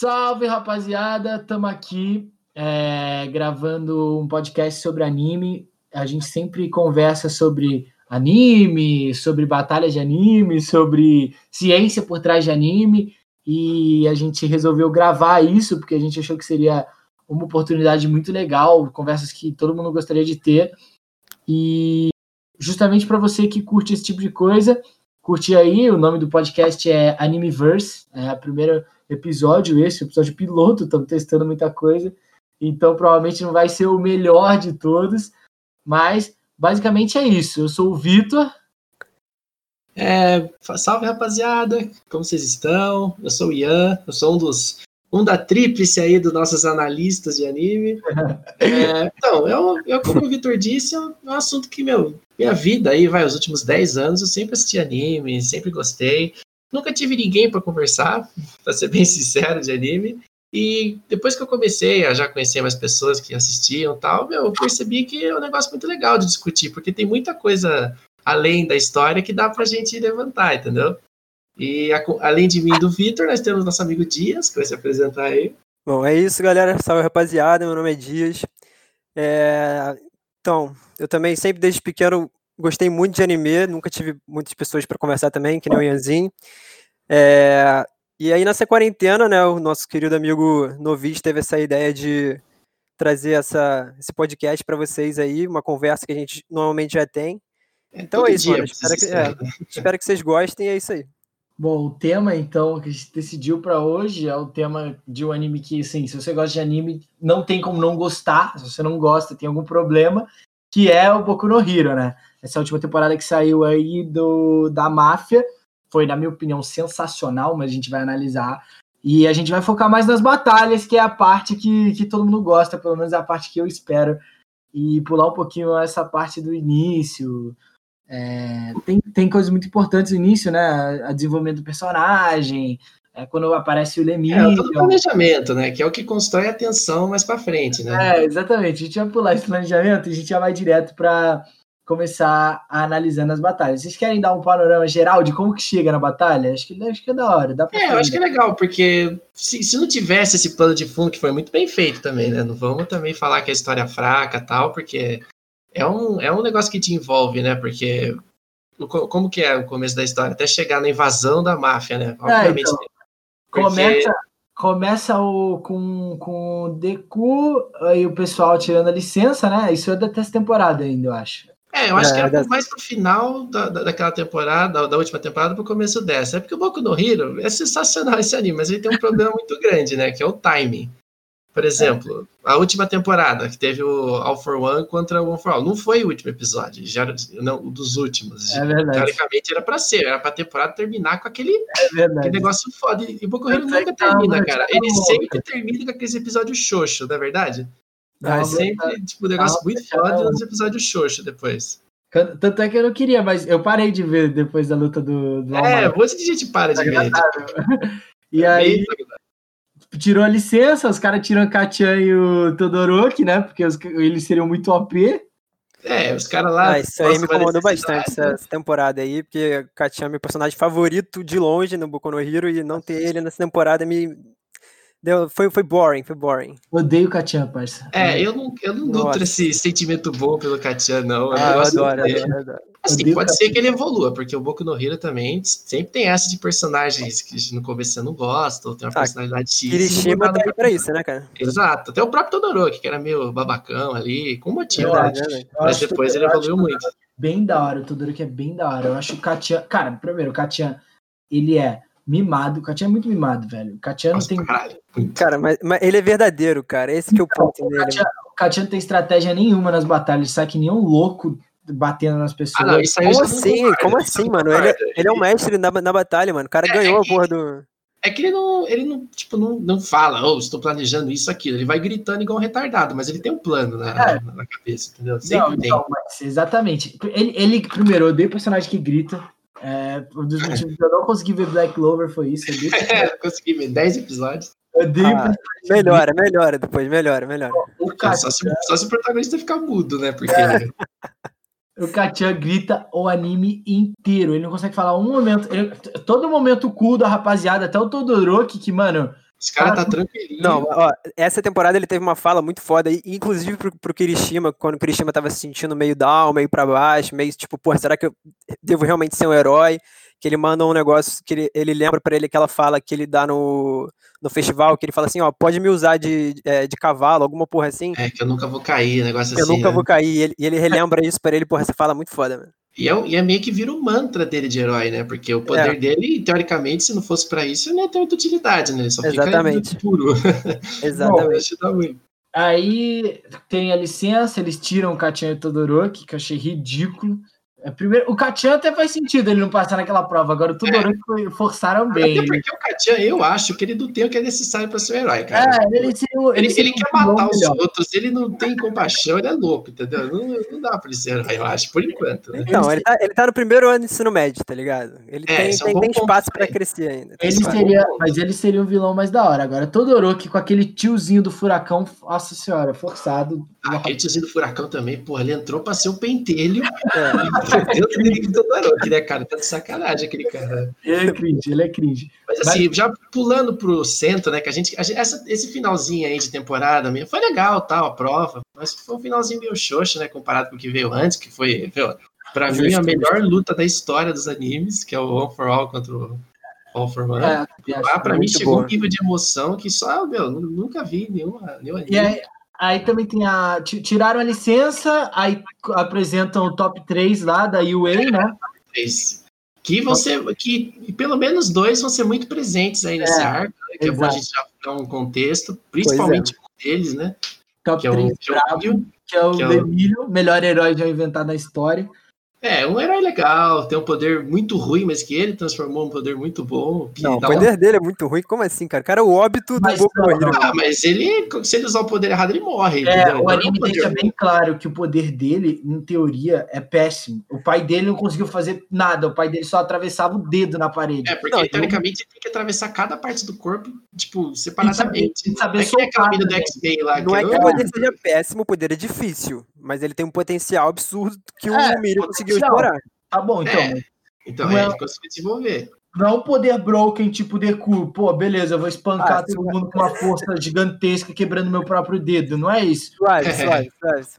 Salve, rapaziada! Estamos aqui é, gravando um podcast sobre anime. A gente sempre conversa sobre anime, sobre batalhas de anime, sobre ciência por trás de anime. E a gente resolveu gravar isso porque a gente achou que seria uma oportunidade muito legal, conversas que todo mundo gostaria de ter. E justamente para você que curte esse tipo de coisa, curte aí, o nome do podcast é Animeverse, é o primeiro episódio esse, episódio piloto, estamos testando muita coisa, então provavelmente não vai ser o melhor de todos, mas basicamente é isso. Eu sou o Vitor. É, salve rapaziada, como vocês estão? Eu sou o Ian, eu sou um dos um da tríplice aí dos nossos analistas de anime. É, então, eu, eu, como o Vitor disse, é um, é um, assunto que, meu, minha vida aí, vai, os últimos 10 anos, eu sempre assisti anime, sempre gostei. Nunca tive ninguém para conversar, para ser bem sincero, de anime. E depois que eu comecei a já conhecer mais pessoas que assistiam tal, meu, eu percebi que é um negócio muito legal de discutir, porque tem muita coisa além da história que dá pra gente levantar, entendeu? E a, além de mim e do Vitor, nós temos nosso amigo Dias, que vai se apresentar aí. Bom, é isso, galera. Salve, rapaziada. Meu nome é Dias. É... Então, eu também sempre desde pequeno gostei muito de anime, nunca tive muitas pessoas para conversar também, que nem o Ianzinho. É... E aí, nessa quarentena, né, o nosso querido amigo Novis teve essa ideia de trazer essa, esse podcast para vocês aí, uma conversa que a gente normalmente já tem. É então é, é isso, mano. Espero que, é, espero que vocês gostem e é isso aí. Bom, o tema então que a gente decidiu para hoje é o tema de um anime que, assim, se você gosta de anime, não tem como não gostar. Se você não gosta, tem algum problema, que é o Boku no Hero, né? Essa última temporada que saiu aí do da Máfia foi, na minha opinião, sensacional, mas a gente vai analisar. E a gente vai focar mais nas batalhas, que é a parte que, que todo mundo gosta, pelo menos é a parte que eu espero. E pular um pouquinho essa parte do início, é, tem, tem coisas muito importantes no início, né? A desenvolvimento do personagem, é, quando aparece o Lemir. É, todo o planejamento, né? Que é o que constrói a tensão mais para frente, né? É, exatamente. A gente vai pular esse planejamento e a gente já vai direto para começar analisando as batalhas. Vocês querem dar um panorama geral de como que chega na batalha? Acho que, acho que é da hora. Dá é, eu acho que é legal, porque se, se não tivesse esse plano de fundo, que foi muito bem feito também, né? Não vamos também falar que a história é fraca tal, porque é um, é um negócio que te envolve, né? Porque como que é o começo da história? Até chegar na invasão da máfia, né? Obviamente. então, porque... Começa, começa o, com, com o Deku e o pessoal tirando a licença, né? Isso é da terceira temporada ainda, eu acho. É, eu acho é, que era é mais pro final da, da, daquela temporada, da, última temporada, pro começo dessa. É porque o Boku no Hero é sensacional esse anime, mas ele tem um problema muito grande, né? Que é o timing. Por exemplo, é. a última temporada, que teve o All for One contra o One for All. Não foi o último episódio, já não, dos últimos. É verdade. Teoricamente era pra ser, era pra temporada terminar com aquele, é aquele negócio foda. E o Boku Hero nunca termina, cara. Ele sempre termina com aqueles episódios xoxo, não é verdade? É sempre, tipo, um negócio muito foda e uns episódios xoxo depois. Tanto é que eu não queria, mas eu parei de ver depois da luta do. do é, um monte de gente para de ver. E é aí, tirou a licença, os caras tiram o Kachan e o Todoroki, né? Porque os, eles seriam muito OP. É, os caras lá. Ah, isso aí me incomodou bastante essa, essa, temporada aí, porque o Kachan é meu personagem favorito de longe no Boku no Hero e não ter ele nessa temporada me. Deu, foi, foi boring, foi boring. Odeio o Kachan, parça. É, eu não, eu não nutro esse sentimento bom pelo Kachan, não. Ah, eu adoro, adoro, adoro. Assim, pode ser que ele evolua, porque o Boku no Hero também sempre tem essa de personagens que no começo você não gosta, ou tem uma ah, personalidade X. Kirishima tá aí pra isso, né, cara? Exato. Até o próprio Todoroki, que era meio babacão ali, com motivo, né? Mas depois ele evoluiu muito. Bem da hora, o Todoroki é bem da hora. Eu acho o Katian. Cara, primeiro, o Katian, ele é mimado. O Katian é muito mimado, velho. O Katian não tem. Caralho. Cara, mas, mas, ele é verdadeiro, cara. Esse que é o ponto dele. O Katian não tem estratégia nenhuma nas batalhas, sai que nem um louco batendo nas pessoas. Ah, não, como assim? Como assim, mano? Ele, é, ele é um mestre na, na batalha, mano. O cara é, ganhou é a porra do. É que ele não, ele não, tipo, não, não fala, oh, estou planejando isso, aquilo. Ele vai gritando igual um retardado, mas ele tem um plano na, é. na, na cabeça, entendeu? Sempre não, tem. Não, exatamente. Ele, ele, primeiro, eu odeio personagem que grita. É, um dos motivos que eu não consegui ver Black Clover foi isso. Eu é, consegui ver 10 episódios. Odeio ah, melhora, melhora depois, melhora, melhora. O cara, só, se, só se o protagonista ficar mudo, né? Porque. o Kachan grita o anime inteiro. Ele não consegue falar um momento. Ele, todo momento cool da rapaziada, até o Todoroki, que, mano, Esse cara tá tranquilinho. Não, ó, essa temporada ele teve uma fala muito foda, inclusive pro, pro Kirishima, quando o Kirishima tava se sentindo meio down, meio pra baixo, meio tipo, pô, será que eu devo realmente ser um herói? Que ele manda um negócio que ele, ele lembra pra ele aquela fala que ele dá no, no festival, que ele fala assim, ó, pode me usar de, é, de cavalo, alguma porra assim. É, que eu nunca vou cair, negócio que assim. Eu nunca né? vou cair, e ele, e ele relembra isso pra ele, porra, essa fala é muito foda, mano. E é, e é, meio que vira o um mantra dele de herói, né? Porque o poder É. dele, teoricamente, se não fosse pra isso, não ia ter muita utilidade, né? Ele só Exatamente. fica puro. Exatamente. Muito. Aí tem a licença, eles tiram o Kachan e o Todoroki, que eu achei ridículo. É, primeiro, o Kachan até faz sentido ele não passar naquela prova, agora o Todoroki foi- forçaram bem. Até porque o Katian, eu acho que ele não tem o que é necessário pra ser um herói, cara. É, ele, seria- Ele, ele quer um vilão matar os melhor. outros, ele não tem compaixão, ele é louco, entendeu? Não, não dá pra ele ser herói, eu acho, por enquanto. Né? Não, ele tá, ele tá no primeiro ano de ensino médio, tá ligado? Ele É, tem, é tem, tem espaço pra também. crescer ainda. tem Ele é espaço. seria, mas ele seria um vilão mais da hora. Agora, Todoroki com aquele tiozinho do furacão, nossa senhora, forçado. Ah, aquele tiozinho do furacão também, porra, ele entrou pra ser um pentelho É. dentro do inimigo do Todoroki, né, cara? Tá de sacanagem aquele cara. Ele é cringe, ele é cringe. Mas assim, já pulando pro centro, né, que a gente, a gente- essa, esse finalzinho aí de temporada mesmo, foi legal, tal, a prova, mas foi um finalzinho meio xoxo, né, comparado com o que veio antes, que foi, viu, pra mim, a melhor luta da história dos animes, que é o All for All contra o All for One. É, Lá, pra mim, chegou boa. um nível de emoção que só, meu, nu- nunca vi nenhuma, nenhum anime. E aí, aí também tem a. ti- Tiraram a licença, aí apresentam o top 3 lá da UA, né? fez. Que vão ser, que pelo menos dois vão ser muito presentes aí nesse É, arco, né, que é bom a exato. gente já dar um contexto, principalmente um deles, né? Top Que é o 3 bravo, que é o que é o- Demilho, melhor herói já inventado na história. É, um herói legal, tem um poder muito ruim, mas que ele transformou um poder muito bom. Que Não, o um- poder dele é muito ruim. Como assim, cara? O cara é o óbito do Mas Boku não, Hero. Ah, mas ele, se ele usar o poder errado, ele morre. É, entendeu? o é um anime poder deixa ruim. bem claro que o poder dele, em teoria, é péssimo. O pai dele não conseguiu fazer nada, o pai dele só atravessava o dedo na parede. É, porque Não, teoricamente ele tem que atravessar cada parte do corpo, tipo, separadamente. Saber é que nem aquela soltar mina do. X-Men lá. Não é que o poder seja péssimo, o poder é difícil. Mas ele tem um potencial absurdo que o É, conseguiu explorar. Tá bom, então. É. Então, Não é, é- ele conseguiu desenvolver. Não é um poder broken tipo Deku. Pô, beleza, eu vou espancar Ah, todo mundo com uma força gigantesca quebrando meu próprio dedo. Não é isso. Suave.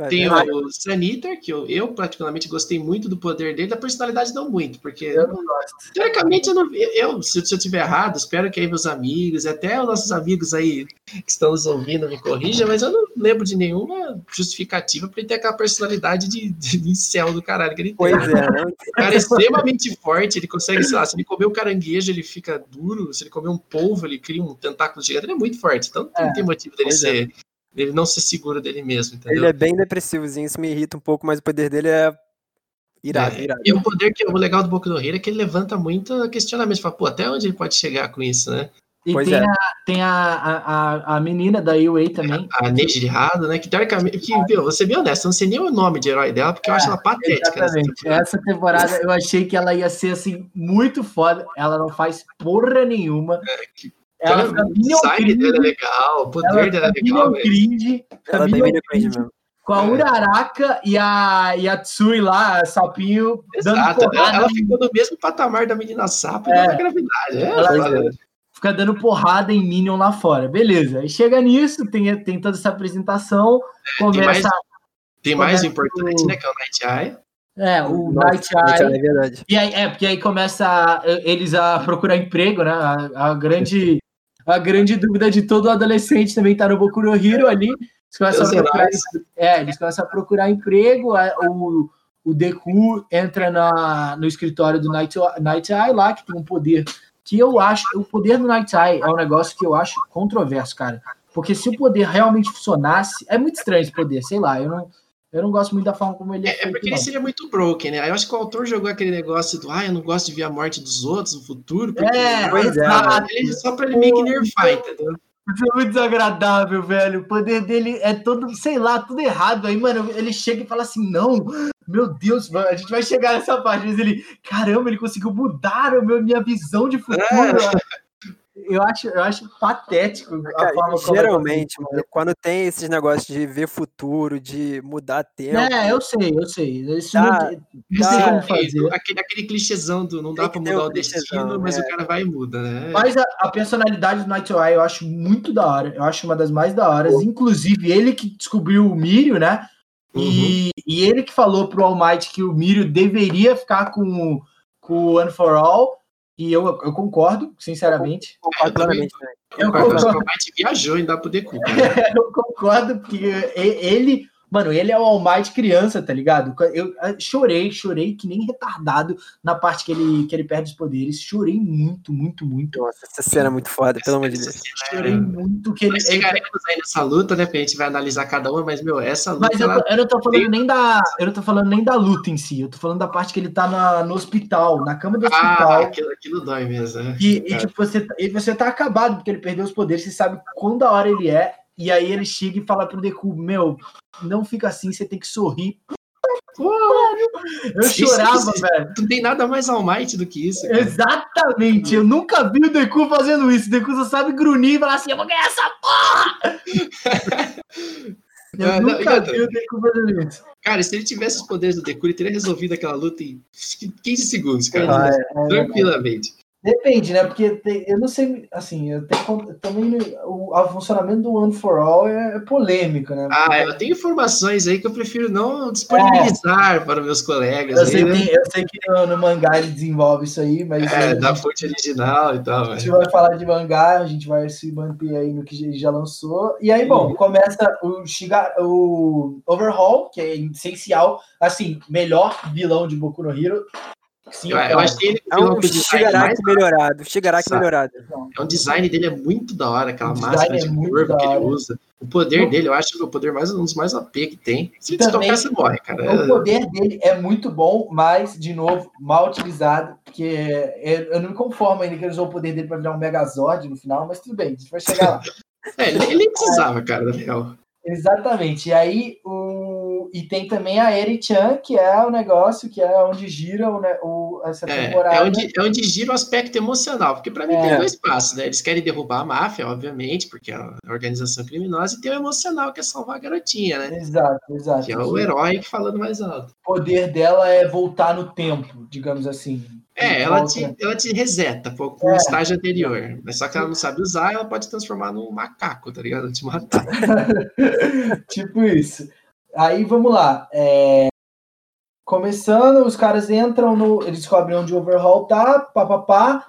Tem Vai. o Saniter, que eu, eu particularmente gostei muito do poder dele, da personalidade não muito, porque Eu não gosto. teoricamente eu, não, eu se, se eu tiver errado, espero que aí meus amigos, e até os nossos amigos aí que estão nos ouvindo me corrijam, mas eu não lembro de nenhuma justificativa para ele ter aquela personalidade de, de, de incel do caralho que ele tem. Pois é, né? O cara é extremamente forte, ele consegue, sei lá, se ele comer um caranguejo, ele fica duro, se ele comer um polvo, ele cria um tentáculo gigante, ele é muito forte, então não É, tem motivo dele é. ser, dele não ser seguro dele mesmo, entendeu? Ele é bem depressivozinho, isso me irrita um pouco, mas o poder dele é irado, É, irado. E o poder que o legal do Boku no Hero é que ele levanta muito questionamento. Fala, pô, até onde ele pode chegar com isso, né? E Pois tem, é. a, tem a, a, a- menina da UA também. A Neji de Rado, né? Que teoricamente, que, viu, vou ser bem honesto, eu não sei nem o nome de herói dela, porque eu acho ela patética. nessa Exatamente. temporada. Essa temporada eu achei que ela ia ser assim, muito foda. Ela não faz porra nenhuma. que- Ela fica o minion design dela é cringe. legal, o Ela poder dela é legal, cringe. Ela é bem minion cringe cringe mesmo. Com a É. Uraraka e a, e a Tsui lá, sapinho, dando Exato, ela, porrada. ela ficou no mesmo patamar da menina sapo e É. da gravidade. É, Ela- foda. Fica dando porrada em Minion lá fora. Beleza. Aí chega nisso, tem, tem toda essa apresentação. tem mais, começa. tem mais o começa importante, o- né? Que é o Night Eye. É, o Nossa, Night Eye. É verdade. E aí, é, porque aí começa a- eles a procurar emprego, né? A, a grande, a grande dúvida de todo adolescente também tá no Boku no Hero ali. Eles começam, a Meus procurar, é, eles começam a procurar emprego. a- O, o Deku entra na, no escritório do Night, Night Eye lá, que tem um poder que eu acho. O poder do Night Eye é um negócio que eu acho controverso, cara. Porque se o poder realmente funcionasse. É muito estranho esse poder, sei lá. Eu não, eu não gosto muito da forma como ele é, É, é porque ele não. seria muito broken, né? Eu acho que o autor jogou aquele negócio do ah, eu não gosto de ver a morte dos outros no futuro. porque- É, Pois é. Ele, só pra ele meio que nerfar, entendeu? Isso é muito desagradável, velho. O poder dele é todo, sei lá, tudo errado. Aí, mano, ele chega e fala assim: não, meu Deus, mano, a gente vai chegar nessa parte. Mas ele, caramba, ele conseguiu mudar o meu, minha visão de futuro. eu acho, eu acho patético a Cara, forma como geralmente, é mano, quando tem esses negócios de ver futuro, de mudar tempo. É, eu sei, eu sei. Isso Tá, não, não tá. sei como É, fazer. aquele, aquele clichêzão do não Tem dá pra mudar o o destino, mas é. o cara vai e muda, né? Mas a, a personalidade do Night Eye eu acho muito da hora. Eu acho uma das mais da horas. Inclusive, ele que descobriu o Mírio, né? E, e ele que falou pro All Might que o Mírio deveria ficar com, o- com o One for All. E eu, eu concordo, sinceramente. Concordo eu também- plenamente, né? Eu o concordo. Might viajou em dar pro Deku. Eu concordo, porque ele, mano, ele é o All Might criança, tá ligado? Eu chorei, chorei que nem retardado na parte que ele, que ele perde os poderes. Chorei muito, muito, muito. Nossa, essa cena é muito foda, pelo amor de Deus. Chorei muito que ele. Nós ele- chegaremos aí nessa luta, né? Porque a gente vai analisar cada uma, mas, meu, essa luta. Mas eu, ela- eu não tô falando nem da. Eu não tô falando nem da luta em si. Eu tô falando da parte que ele tá na- no hospital, na cama do Ah, hospital. aquilo, aquilo dói mesmo. né? E, e, tipo, você, e você tá acabado porque ele perdeu os poderes, você sabe quão da hora ele é. E aí ele chega e fala pro Deku, meu, não fica assim, você tem que sorrir. Eu chorava, velho. não tem nada mais All Might do que isso. cara. Exatamente. Eu nunca vi o Deku fazendo isso. O Deku só sabe grunir e falar assim, eu vou ganhar essa porra! Eu Ah, não, nunca e vi o Deku fazendo isso. Cara, se ele tivesse os poderes do Deku, ele teria resolvido aquela luta em acho que 15 segundos, Ah, cara. é, é, Tranquilamente. Depende, né? Porque tem- eu não sei, assim, eu tenho, também o, o funcionamento do One for All é, é polêmico, né? Ah, eu tenho informações aí que eu prefiro não disponibilizar para meus colegas. eu, aí, sei, né? tem- eu sei que no, no mangá ele desenvolve isso aí, mas É, da fonte original e tal. a gente velho. vai falar de mangá, a gente vai se manter aí no que ele já lançou. E aí, bom, Uhum. começa o, Shiga, o Overhaul, que é essencial, assim, melhor vilão de Boku no Hero. Sim, Eu, eu claro. achei ele É um mais Shigaraki melhorado, Shigaraki melhorado. É um design dele é muito da hora, aquela máscara é de da que ele usa. O poder dele, eu acho que é o poder mais um dos mais OP que tem. Se Também- tocar, você morre, cara. O poder dele é muito bom, mas, de novo, mal utilizado, porque é- eu não me conformo ainda que ele usou o poder dele para virar um Megazord no final, mas tudo bem, a gente vai chegar lá. É, ele, ele nem precisava, cara, na real. Exatamente. E aí, o... e tem também a Eri-chan, que é o negócio, que é onde gira o, o- essa É, temporada. é, onde, é onde gira o aspecto emocional, porque pra mim É. tem dois passos, né? Eles querem derrubar a máfia, obviamente, porque é uma organização criminosa, e tem o emocional, que é salvar a garotinha, né? Exato, exato. Que é o herói falando mais alto. O poder dela é voltar no tempo, digamos assim. É, ela te, ela te reseta pro É. estágio anterior. Mas só que ela não sabe usar, ela pode transformar num macaco, tá ligado? Te matar. tipo isso. Aí vamos lá. é, Começando, os caras entram no. Eles descobrem onde o Overhaul tá, papapá,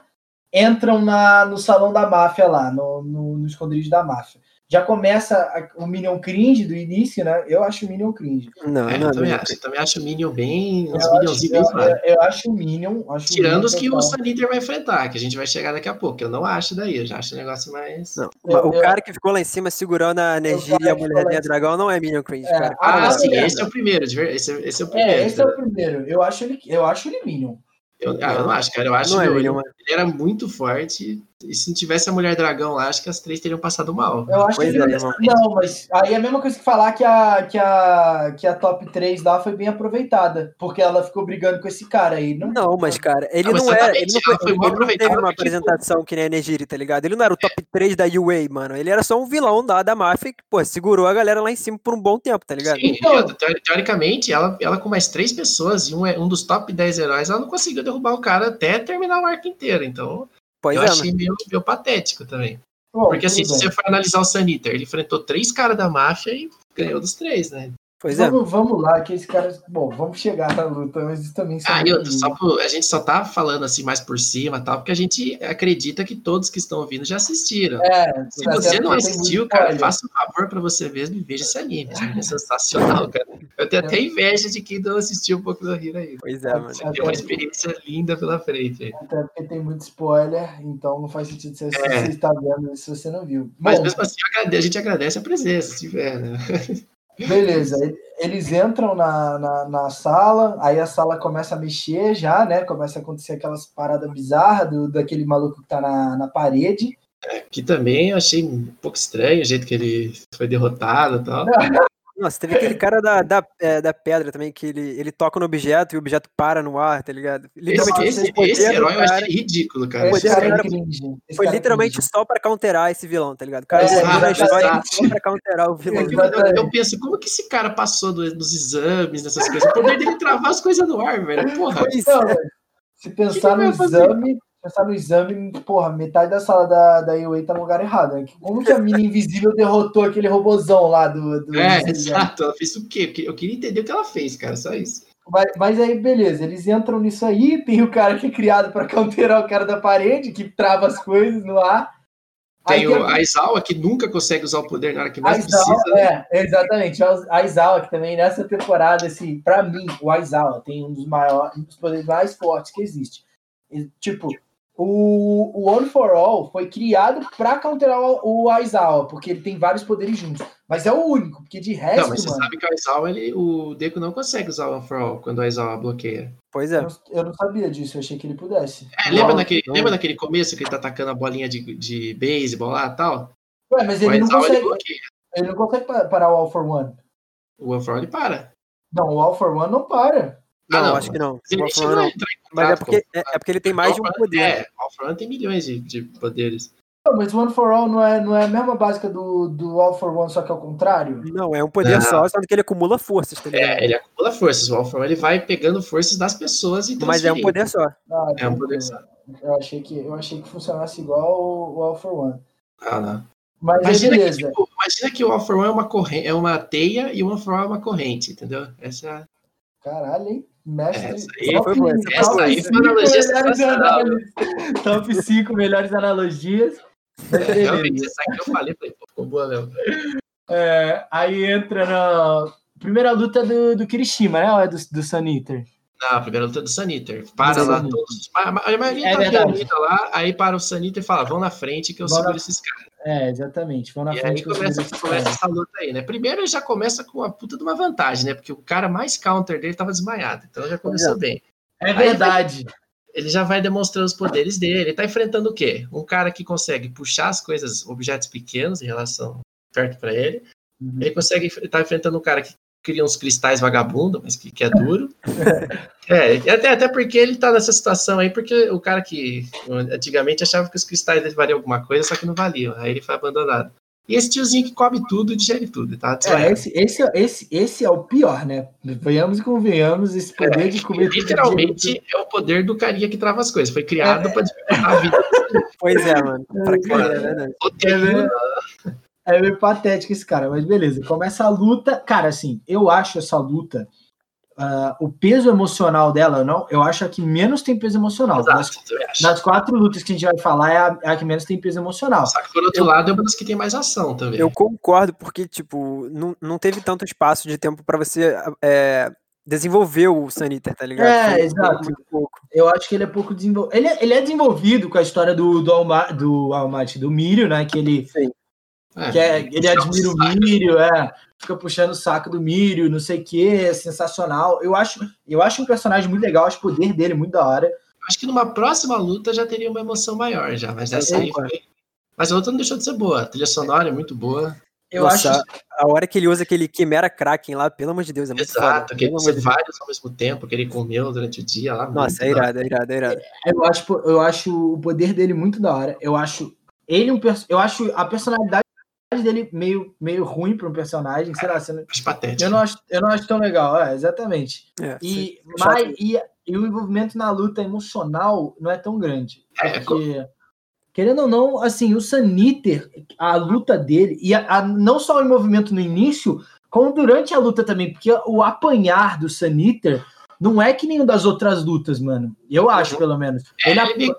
entram na, no salão da máfia lá, no, no, no esconderijo da máfia. Já começa a- o Minion cringe do início, né? Eu acho o Minion cringe. Não, É, não, eu também não. acho. Eu também acho o Minion bem. Eu Minionzinhos acho, bem eu, eu- eu acho o Minion. Acho o Tirando Minion os que o total. Saniter vai enfrentar, que a gente vai chegar daqui a pouco. Eu não acho daí, eu já acho o negócio mais. Não, Eu- o eu- cara que ficou lá em cima segurando a energia e a mulher do dragão não é Minion Cringe, É, cara. Ah, Ah, sim, é. esse é o primeiro, de ver- esse, esse é o primeiro. É, esse é o primeiro. Eu acho ele, eu acho ele Minion. Eu, ah, eu não acho, cara. Eu acho que é ele, ele era muito forte. E se não tivesse a mulher dragão lá, acho que as três teriam passado mal. Eu acho Pois que é. Não, mas aí é a mesma coisa que falar que a, que a, que a top 3 lá foi bem aproveitada. Porque ela ficou brigando com esse cara aí. Não, Não, mas, cara, ele Ah, mas não é. exatamente, Ele não, foi, ela foi ele não teve aproveitada uma porque, apresentação que nem a Negiri, tá ligado? Ele não era o top 3 da UA, mano. Ele era só um vilão da, da máfia que, pô, segurou a galera lá em cima por um bom tempo, tá ligado? Sim, Então- teori- teoricamente, ela, ela com mais três pessoas e um, é- um dos top 10 heróis, ela não conseguiu derrubar o cara até terminar o arco inteiro. Então, Pois eu é, achei meio, meio patético também. Bom, Porque assim, se você for analisar o Saniter, ele enfrentou três caras da máfia e ganhou dos três, né? Pois é. Vamos, vamos lá, que esse cara. Bom, vamos chegar na luta, mas isso também são Ah, só pro- a gente só tá falando assim mais por cima tal, porque a gente acredita que todos que estão ouvindo já assistiram. É, Se até você não assistiu, cara, faça um favor pra você mesmo e veja esse anime. Esse anime é sensacional, cara. Eu tenho até inveja de quem não assistiu um pouco do Hero aí. Pois é, mano. Tem uma experiência linda pela frente. aí. Até porque tem muito spoiler, então não faz sentido você, É. você estar vendo se você não viu. Mas Bom, mesmo assim, a gente agradece a presença, se tiver, né? Beleza, eles entram na, na, na sala, aí a sala começa a mexer já, né? Começa a acontecer aquelas paradas bizarras do, daquele maluco que tá na, na parede. Que também eu achei um pouco estranho o jeito que ele foi derrotado e tal. Nossa, teve aquele cara da, da, é, da pedra também, que ele, ele toca no objeto e o objeto para no ar, tá ligado? Literalmente, esse, esse, esse herói eu achei ridículo, cara. Poder cara cara. Esse Foi cara é literalmente cringe. só pra counterar esse vilão, tá ligado? O cara É, na história exato. só pra counterar o vilão. Eu, eu- eu penso, como que esse cara passou do- dos exames, dessas coisas? O poder dele travar as coisas no ar, velho. Porra. Pois velho, se pensar no exame, pensar no exame, porra, metade da sala da, da UA tá no lugar errado. Né? Como que a mina invisível derrotou aquele robozão lá do. do É, exato. Ela fez o quê? Eu queria entender o que ela fez, cara. Só isso. Mas, mas aí, beleza, eles entram nisso aí, tem o cara que é criado pra counterar o cara da parede, que trava as coisas no ar. Tem o a- Aizawa, que nunca consegue usar o poder na hora que mais Aizawa, precisa. né? é, exatamente. A Aizawa, que também nessa temporada, assim, pra mim, o Aizawa tem um dos maiores, um dos poderes mais fortes que existe. Tipo, o, o One for All foi criado pra counterar o, o Aizawa, porque ele tem vários poderes juntos. Mas é o único, porque de resto, Não, mas você mano, sabe que o Aizawa, ele, o Deku não consegue usar o One for All quando o Aizawa bloqueia. Pois eu é. não, eu não sabia disso, eu achei que ele pudesse. É, lembra, Não, naquele, não. lembra naquele começo que ele tá atacando a bolinha de, de beisebol lá e tal? Ué, mas O ele não Aizawa, ele consegue, bloqueia. ele não consegue pa- parar o All for One. O One for All, ele para. Não, o All for One não para. Ah, Não, não. acho que não. Ele não. entrar em Mas é porque, com- é, é porque ele tem mais de um poder. É, o All for All tem milhões de, de poderes. Não, mas o One for All não é, não é a mesma básica do, do All for One, só que ao contrário? Não, é um poder Não. só, só que ele acumula forças, tá ligado? É, ele acumula forças. O All for All, ele vai pegando forças das pessoas e Mas é um poder só. Ah, É um poder só. Eu achei que, eu achei que funcionasse igual o, o All for One. Ah, não. Mas aí, Imagina que, beleza. tipo, imagina que o All for One é uma, corrente, é uma teia e o One for All é uma corrente, entendeu? Essa, é Caralho, hein? Mestre. Essa aí top- foi essa top essa aí foi analogia. Top 5 melhores analogias. Mas é, realmente, essa que eu falei, falei, pô, ficou boa mesmo. É, aí entra na primeira luta do, do Kirishima, né? Ou é do, do Sun Eater? Não, a primeira luta do Saniter. Para Do lá todos. A, maioria É tá lá, aí para o Saniter e fala: vão na frente que eu Vão seguro esses caras. É, exatamente. Vão na E frente aí começa, começa essa luta aí, né? Primeiro ele já começa com a puta de uma vantagem, né? Porque o cara mais counter dele tava desmaiado. Então já começou bem. É verdade. Ele já vai demonstrando os poderes dele. Ele tá enfrentando o quê? Um cara que consegue puxar as coisas, objetos pequenos em relação perto para ele. Uhum. Ele consegue estar enfrentando um cara que cria uns cristais vagabundo, mas que, que é duro. é, até, até porque ele tá nessa situação aí, porque o cara que antigamente achava que os cristais dele valiam alguma coisa, só que não valiam. Aí ele foi abandonado. E esse tiozinho que come tudo e digere tudo, tá? É, desmaiado. esse, esse, esse, esse é o pior, né? Venhamos e convenhamos, esse poder de comer tudo, Literalmente é o poder do carinha que trava as coisas. Foi criado pra dificultar a vida. Pois é, mano. Pra caralho, é verdade. O terreno, É meio patético esse cara, mas beleza. Começa a luta. Cara, assim, eu acho essa luta. ah, o peso emocional dela, não, eu acho a que menos tem peso emocional. Das, Exato, eu acho. das quatro lutas que a gente vai falar, é a, é a que menos tem peso emocional. Só que por outro lado é uma das que tem mais ação também. Eu concordo, porque, tipo, não, não teve tanto espaço de tempo pra você é, desenvolver o Saniter, tá ligado? É, Foi exato. Eu acho que ele é pouco desenvolvido. Ele, é- ele é desenvolvido com a história do, do, Alma, do Almighty, do Mírio, né? Que ele, É, que é, ele admira o. Mírio, é, fica puxando o saco do Mírio, não sei o que, é sensacional. Eu acho, eu acho um personagem muito legal, acho o poder dele muito da hora. Acho que numa próxima luta já teria uma emoção maior já, mas essa aí foi... Mas a outra não deixou de ser boa. A trilha sonora é muito boa. Eu Nossa, acho. A hora que ele usa aquele Quimera Kraken lá, pelo amor de Deus, é muito Exato, que ele usa vários ao mesmo tempo, que ele comeu durante o dia lá. Nossa, é da- irado, é irado, é irado. Eu acho, eu acho o poder dele muito da hora. Eu acho ele um eu acho a personalidade dele meio, meio ruim para um personagem, sei lá, você não- eu não acho, eu não acho tão legal, é, exatamente. É, E, mas, e, e o envolvimento na luta emocional não é tão grande. É, Porque, querendo ou não, assim, o Saniter, a luta dele, e a- a- não só o envolvimento no início, como durante a luta também, porque o apanhar do Saniter não é que nem o das outras lutas, mano. Eu acho, pelo menos. É, Ele ele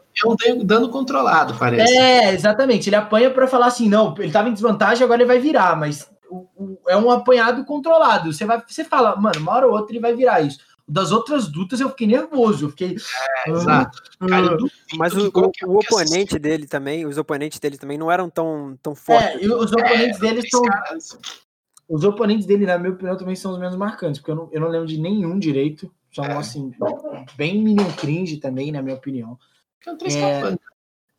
é um dano- controlado, parece. é, exatamente. Ele apanha pra falar assim, não, ele tava em desvantagem, agora ele vai virar, mas o- o- é um apanhado controlado. Você vai, você fala, mano, uma hora ou outra ele vai virar isso. Das outras lutas eu fiquei nervoso, eu fiquei. É, exato. Cara, eu duvido Mas o, o, oponente dele também, os oponentes dele também não eram tão, tão É, fortes. e os oponentes dele Esse são. Os oponentes dele, na minha opinião, também são os menos marcantes, porque eu não, eu não lembro de nenhum direito. São, É. assim, bem Minion cringe também, na minha opinião. São três É. capangas.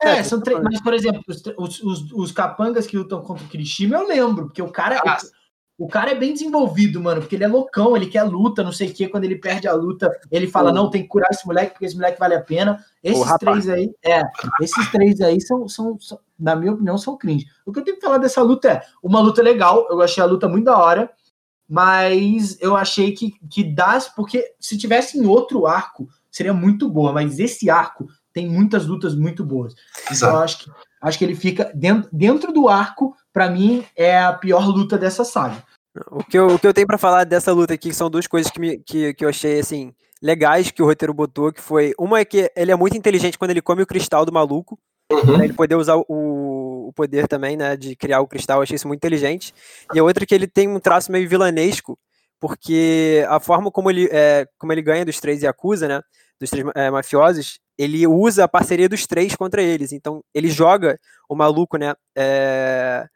É, É, são três. Mas, por exemplo, os, os, os, capangas que lutam contra o Kirishima, eu lembro, porque o cara. Ah, o cara é bem desenvolvido, mano, porque ele é loucão, ele quer luta, não sei o quê. Quando ele perde a luta, ele fala: não, tem que curar esse moleque, porque esse moleque vale a pena. Esses três aí, é, esses três aí são, são, são, na minha opinião, são cringe. O que eu tenho que falar dessa luta é uma luta legal, eu achei a luta muito da hora, mas eu achei que, que dá, porque se tivesse em outro arco, seria muito boa, mas esse arco tem muitas lutas muito boas. Exato. Então, eu acho que, acho que ele fica dentro, dentro do arco, para mim, é a pior luta dessa saga. O que eu, o que eu tenho para falar dessa luta aqui são duas coisas que, me, que, que eu achei assim legais que o roteiro botou, que foi uma é que ele é muito inteligente quando ele come o cristal do maluco, uhum. ele poder usar o, o poder também, né, de criar o cristal, eu achei isso muito inteligente. E a outra é que ele tem um traço meio vilanesco, porque a forma como ele, é, como ele ganha dos três e acusa, né, dos três é, mafiosos, ele usa a parceria dos três contra eles. Então, ele joga o maluco, né? É,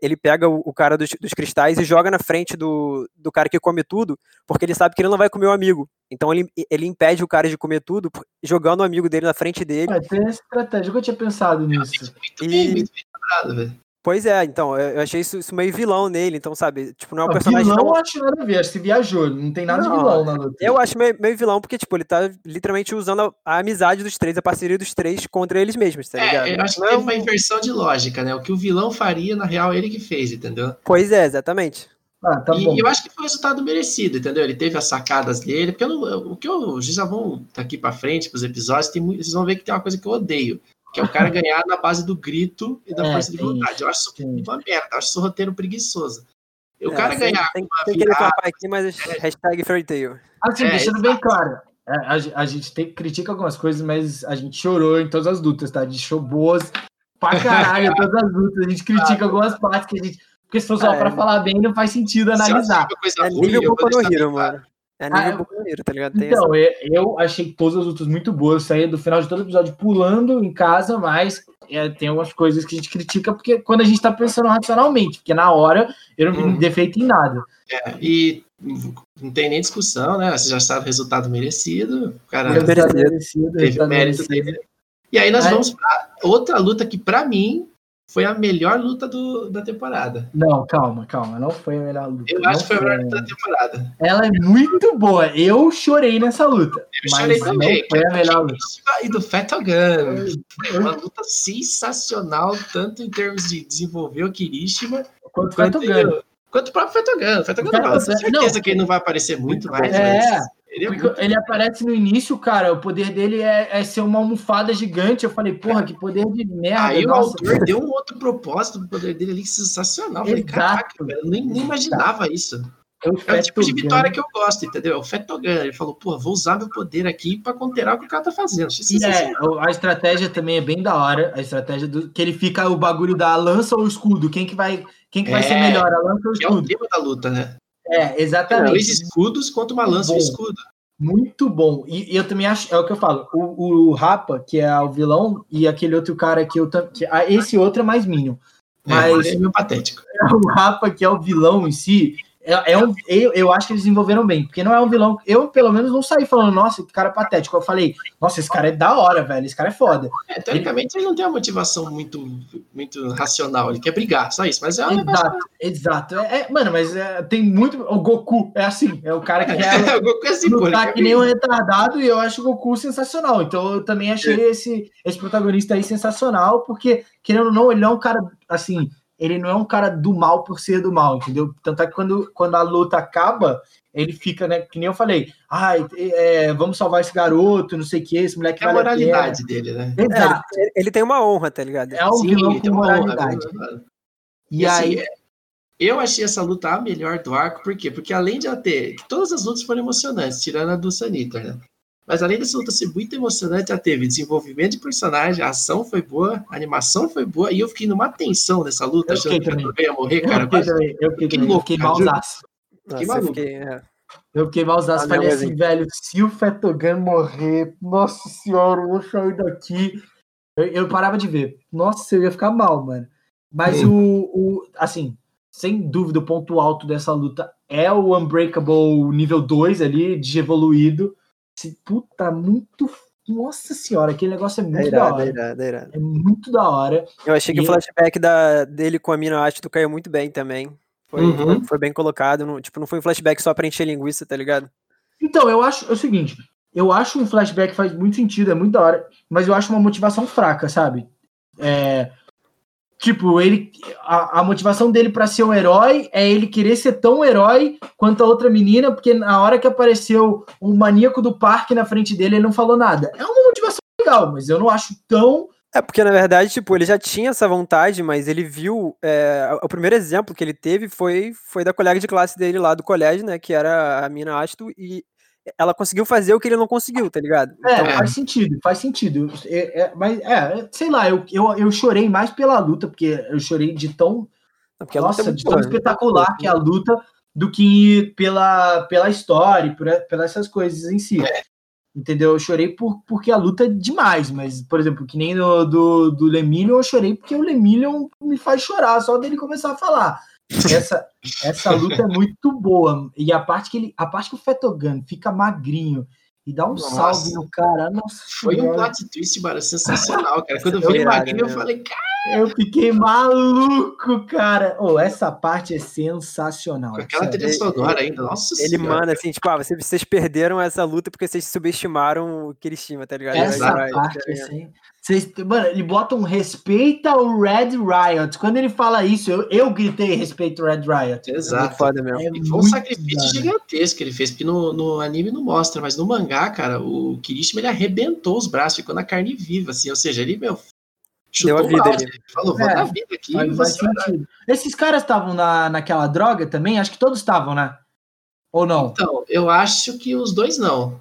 ele pega o, o cara dos, dos, cristais e joga na frente do, do cara que come tudo, porque ele sabe que ele não vai comer o amigo. Então ele, ele impede o cara de comer tudo, jogando o amigo dele na frente dele. É, tem essa estratégia, eu tinha pensado nisso. E, muito bem, Pois é, então, eu achei isso, isso, meio vilão nele, então, sabe, tipo, não é um não, personagem... Vilão não... acho nada a ver, acho que viajou, não tem nada não, de vilão na luta. Eu acho meio, meio, vilão porque, tipo, ele tá literalmente usando a, a, amizade dos três, a parceria dos três contra eles mesmos, tá é, ligado? É, eu acho que é uma inversão de lógica, né, o que o vilão faria, na real, ele que fez, entendeu? Pois é, exatamente. Ah, tá e eu acho que foi um resultado merecido, entendeu? Ele teve as sacadas dele, porque eu não, o que eu, já vão daqui para frente, pros episódios, tem, vocês vão ver que tem uma coisa que eu odeio que é o cara ganhar na base do grito e da é, força de vontade. Eu acho isso uma merda, eu acho isso roteiro preguiçoso. O é, cara ganhar tem, uma tem virada... que aqui, mas é. hashtag Fairytale. Assim, é, deixando bem claro, é, a, a, gente tem, critica algumas coisas, mas a gente chorou em todas as lutas, tá? A gente chorou boas pra caralho em todas as lutas. A gente critica algumas partes que a gente... Porque se for só é, pra falar bem, não faz sentido analisar. É nível Boku no Hero, mano. É nível ah, Boku tá ligado? Tem então, essa... eu achei todas as lutas muito boas. Saí do final de todo episódio pulando em casa, mas é, tem algumas coisas que a gente critica porque quando a gente tá pensando racionalmente, porque na hora eu não vi hum. defeito em nada. É, e não tem nem discussão, né? Você já sabe o resultado merecido. O cara merecido, teve mérito merecido. dele. E aí nós aí... vamos para outra luta que, para mim, foi a melhor luta do, da temporada. Não, calma, calma. Não foi a melhor luta. Eu acho que foi a melhor luta da temporada. Ela é muito boa. Eu chorei nessa luta. Eu chorei também. Foi a melhor luta. E do Fetogan. Foi uma luta sensacional, tanto em termos de desenvolver o Kirishima, quanto, quanto, quanto o próprio Fetogan. O Fetogan, não, certeza não. que ele não vai aparecer muito mais. É. Mas... Ele, é ele, aparece no início, cara. O poder dele é, é, ser uma almofada gigante. Eu falei, porra, que poder de merda. Aí nossa. o autor deu um outro propósito pro poder dele ali sensacional. Eu falei, caraca, eu nem, nem imaginava isso. É o, é o tipo de vitória que eu gosto, entendeu? É o Fetogan. Ele falou, pô, vou usar meu poder aqui para conterar o que o cara tá fazendo. É, a estratégia também é bem da hora. A estratégia do que ele fica o bagulho da lança ou escudo. Quem que vai, quem que vai ser é, melhor, a lança ou o escudo? é o tema da luta, né? É, exatamente. Dois escudos contra uma lança e escudo. Muito bom. E, e, eu também acho, é o que eu falo, o, o Rapa, que é o vilão, e aquele outro cara que eu que, esse outro é mais Minion. É, mas é, é meio patético. O Rapa, que é o vilão em si, é, é um, eu, eu acho que eles desenvolveram bem, porque não é um vilão. Eu, pelo menos, não saí falando, nossa, que cara patético. Eu falei, nossa, esse cara é da hora, velho. Esse cara é foda. É, teoricamente, ele, ele não tem uma motivação muito, muito racional. Ele quer brigar, só isso. Mas é um Exato, exato. É, é, mano, mas é, tem muito. O Goku é assim. É o cara que quer. o Goku é assim, pô, que nem um retardado. E eu acho o Goku sensacional. Então, eu também achei é. esse, esse protagonista aí sensacional, porque, querendo ou não, ele é um cara assim ele não é um cara do mal por ser do mal, entendeu? Tanto é que quando, quando a luta acaba, ele fica, né? Que nem eu falei, ai, é, vamos salvar esse garoto, não sei o que, esse moleque é a moralidade dele, né? Exato. É, ele, ele, tem uma honra, tá ligado? É um Sim, vilão com moralidade. Honra, e, e assim, aí. eu achei essa luta a melhor do arco, por quê? Porque além de ela ter. Todas as lutas foram emocionantes, tirando a do Sanita, né? Mas além dessa luta ser muito emocionante, já teve desenvolvimento de personagem, a ação foi boa, a animação foi boa, e eu fiquei numa tensão nessa luta, eu achando que eu ia morrer, cara. Eu fiquei, também, eu fiquei, também, louco, eu fiquei malzaço. Fiquei maluco. Fiquei, é. Eu fiquei malzaço, falei assim, velho, se o Fetogan morrer, nossa senhora, eu vou sair daqui. Eu, eu, parava de ver. Nossa, eu ia ficar mal, mano. Mas o, o, assim, sem dúvida, o ponto alto dessa luta é o Unbreakable nível 2 ali, de evoluído puta, muito. Nossa senhora, aquele negócio é muito é irado, da hora. É, irado, é, irado. é muito da hora. Eu achei que e... o flashback da, dele com a mina ácido caiu muito bem também. Foi, Uhum. foi, foi bem colocado. Não, tipo, não foi um flashback só pra encher linguiça, tá ligado? Então, eu acho é o seguinte, eu acho um flashback faz muito sentido, é muito da hora, mas eu acho uma motivação fraca, sabe? É, tipo, ele a, a motivação dele pra ser um herói é ele querer ser tão herói quanto a outra menina, porque na hora que apareceu o maníaco do parque na frente dele, ele não falou nada. É uma motivação legal, mas eu não acho tão É porque, na verdade, tipo, ele já tinha essa vontade, mas ele viu. é, o primeiro exemplo que ele teve foi, foi da colega de classe dele lá do colégio, né? Que era a Mina Asto, e ela conseguiu fazer o que ele não conseguiu, tá ligado? É, Então, faz sentido, faz sentido. É, é, mas, é, sei lá, eu, eu, eu chorei mais pela luta, porque eu chorei de tão, porque luta nossa, é de tão boa, né? espetacular que é a luta do que pela, pela história, por, pelas essas coisas em si. Entendeu? Eu chorei por, porque a luta é demais, mas, por exemplo, que nem no, do, do Lemillion, eu chorei porque o Lemillion me faz chorar só dele começar a falar. Essa, essa luta é muito boa. E a parte que ele, a parte que o Fetogan fica magrinho e dá um Nossa. salve no cara, nossa. Foi um plot twist, mano, sensacional, cara. Quando eu vi irado, magrinho, eu falei, cara, Eu fiquei maluco, cara. Oh, essa parte é sensacional. com aquela trilha sonora ainda, nossa Ele senhora. manda assim, tipo, ah, vocês, vocês perderam essa luta porque vocês subestimaram o Kirishima, tá ligado? Essa parte, vai. assim. Vocês, mano, ele bota um respeita o Red Riot. Quando ele fala isso, eu, eu gritei respeito o Red Riot. É Exato. foda mesmo. É E foi um sacrifício gigantesco que ele fez, porque no, no anime não mostra, mas no mangá, cara, o Kirishima ele arrebentou os braços, ficou na carne viva, assim, ou seja, ele, meu, Deu a chutou vida o ali. falou, vou É, dar vida aqui. Esses caras estavam na, naquela droga também? Acho que todos estavam, né? Ou não? Então, eu acho que os dois não.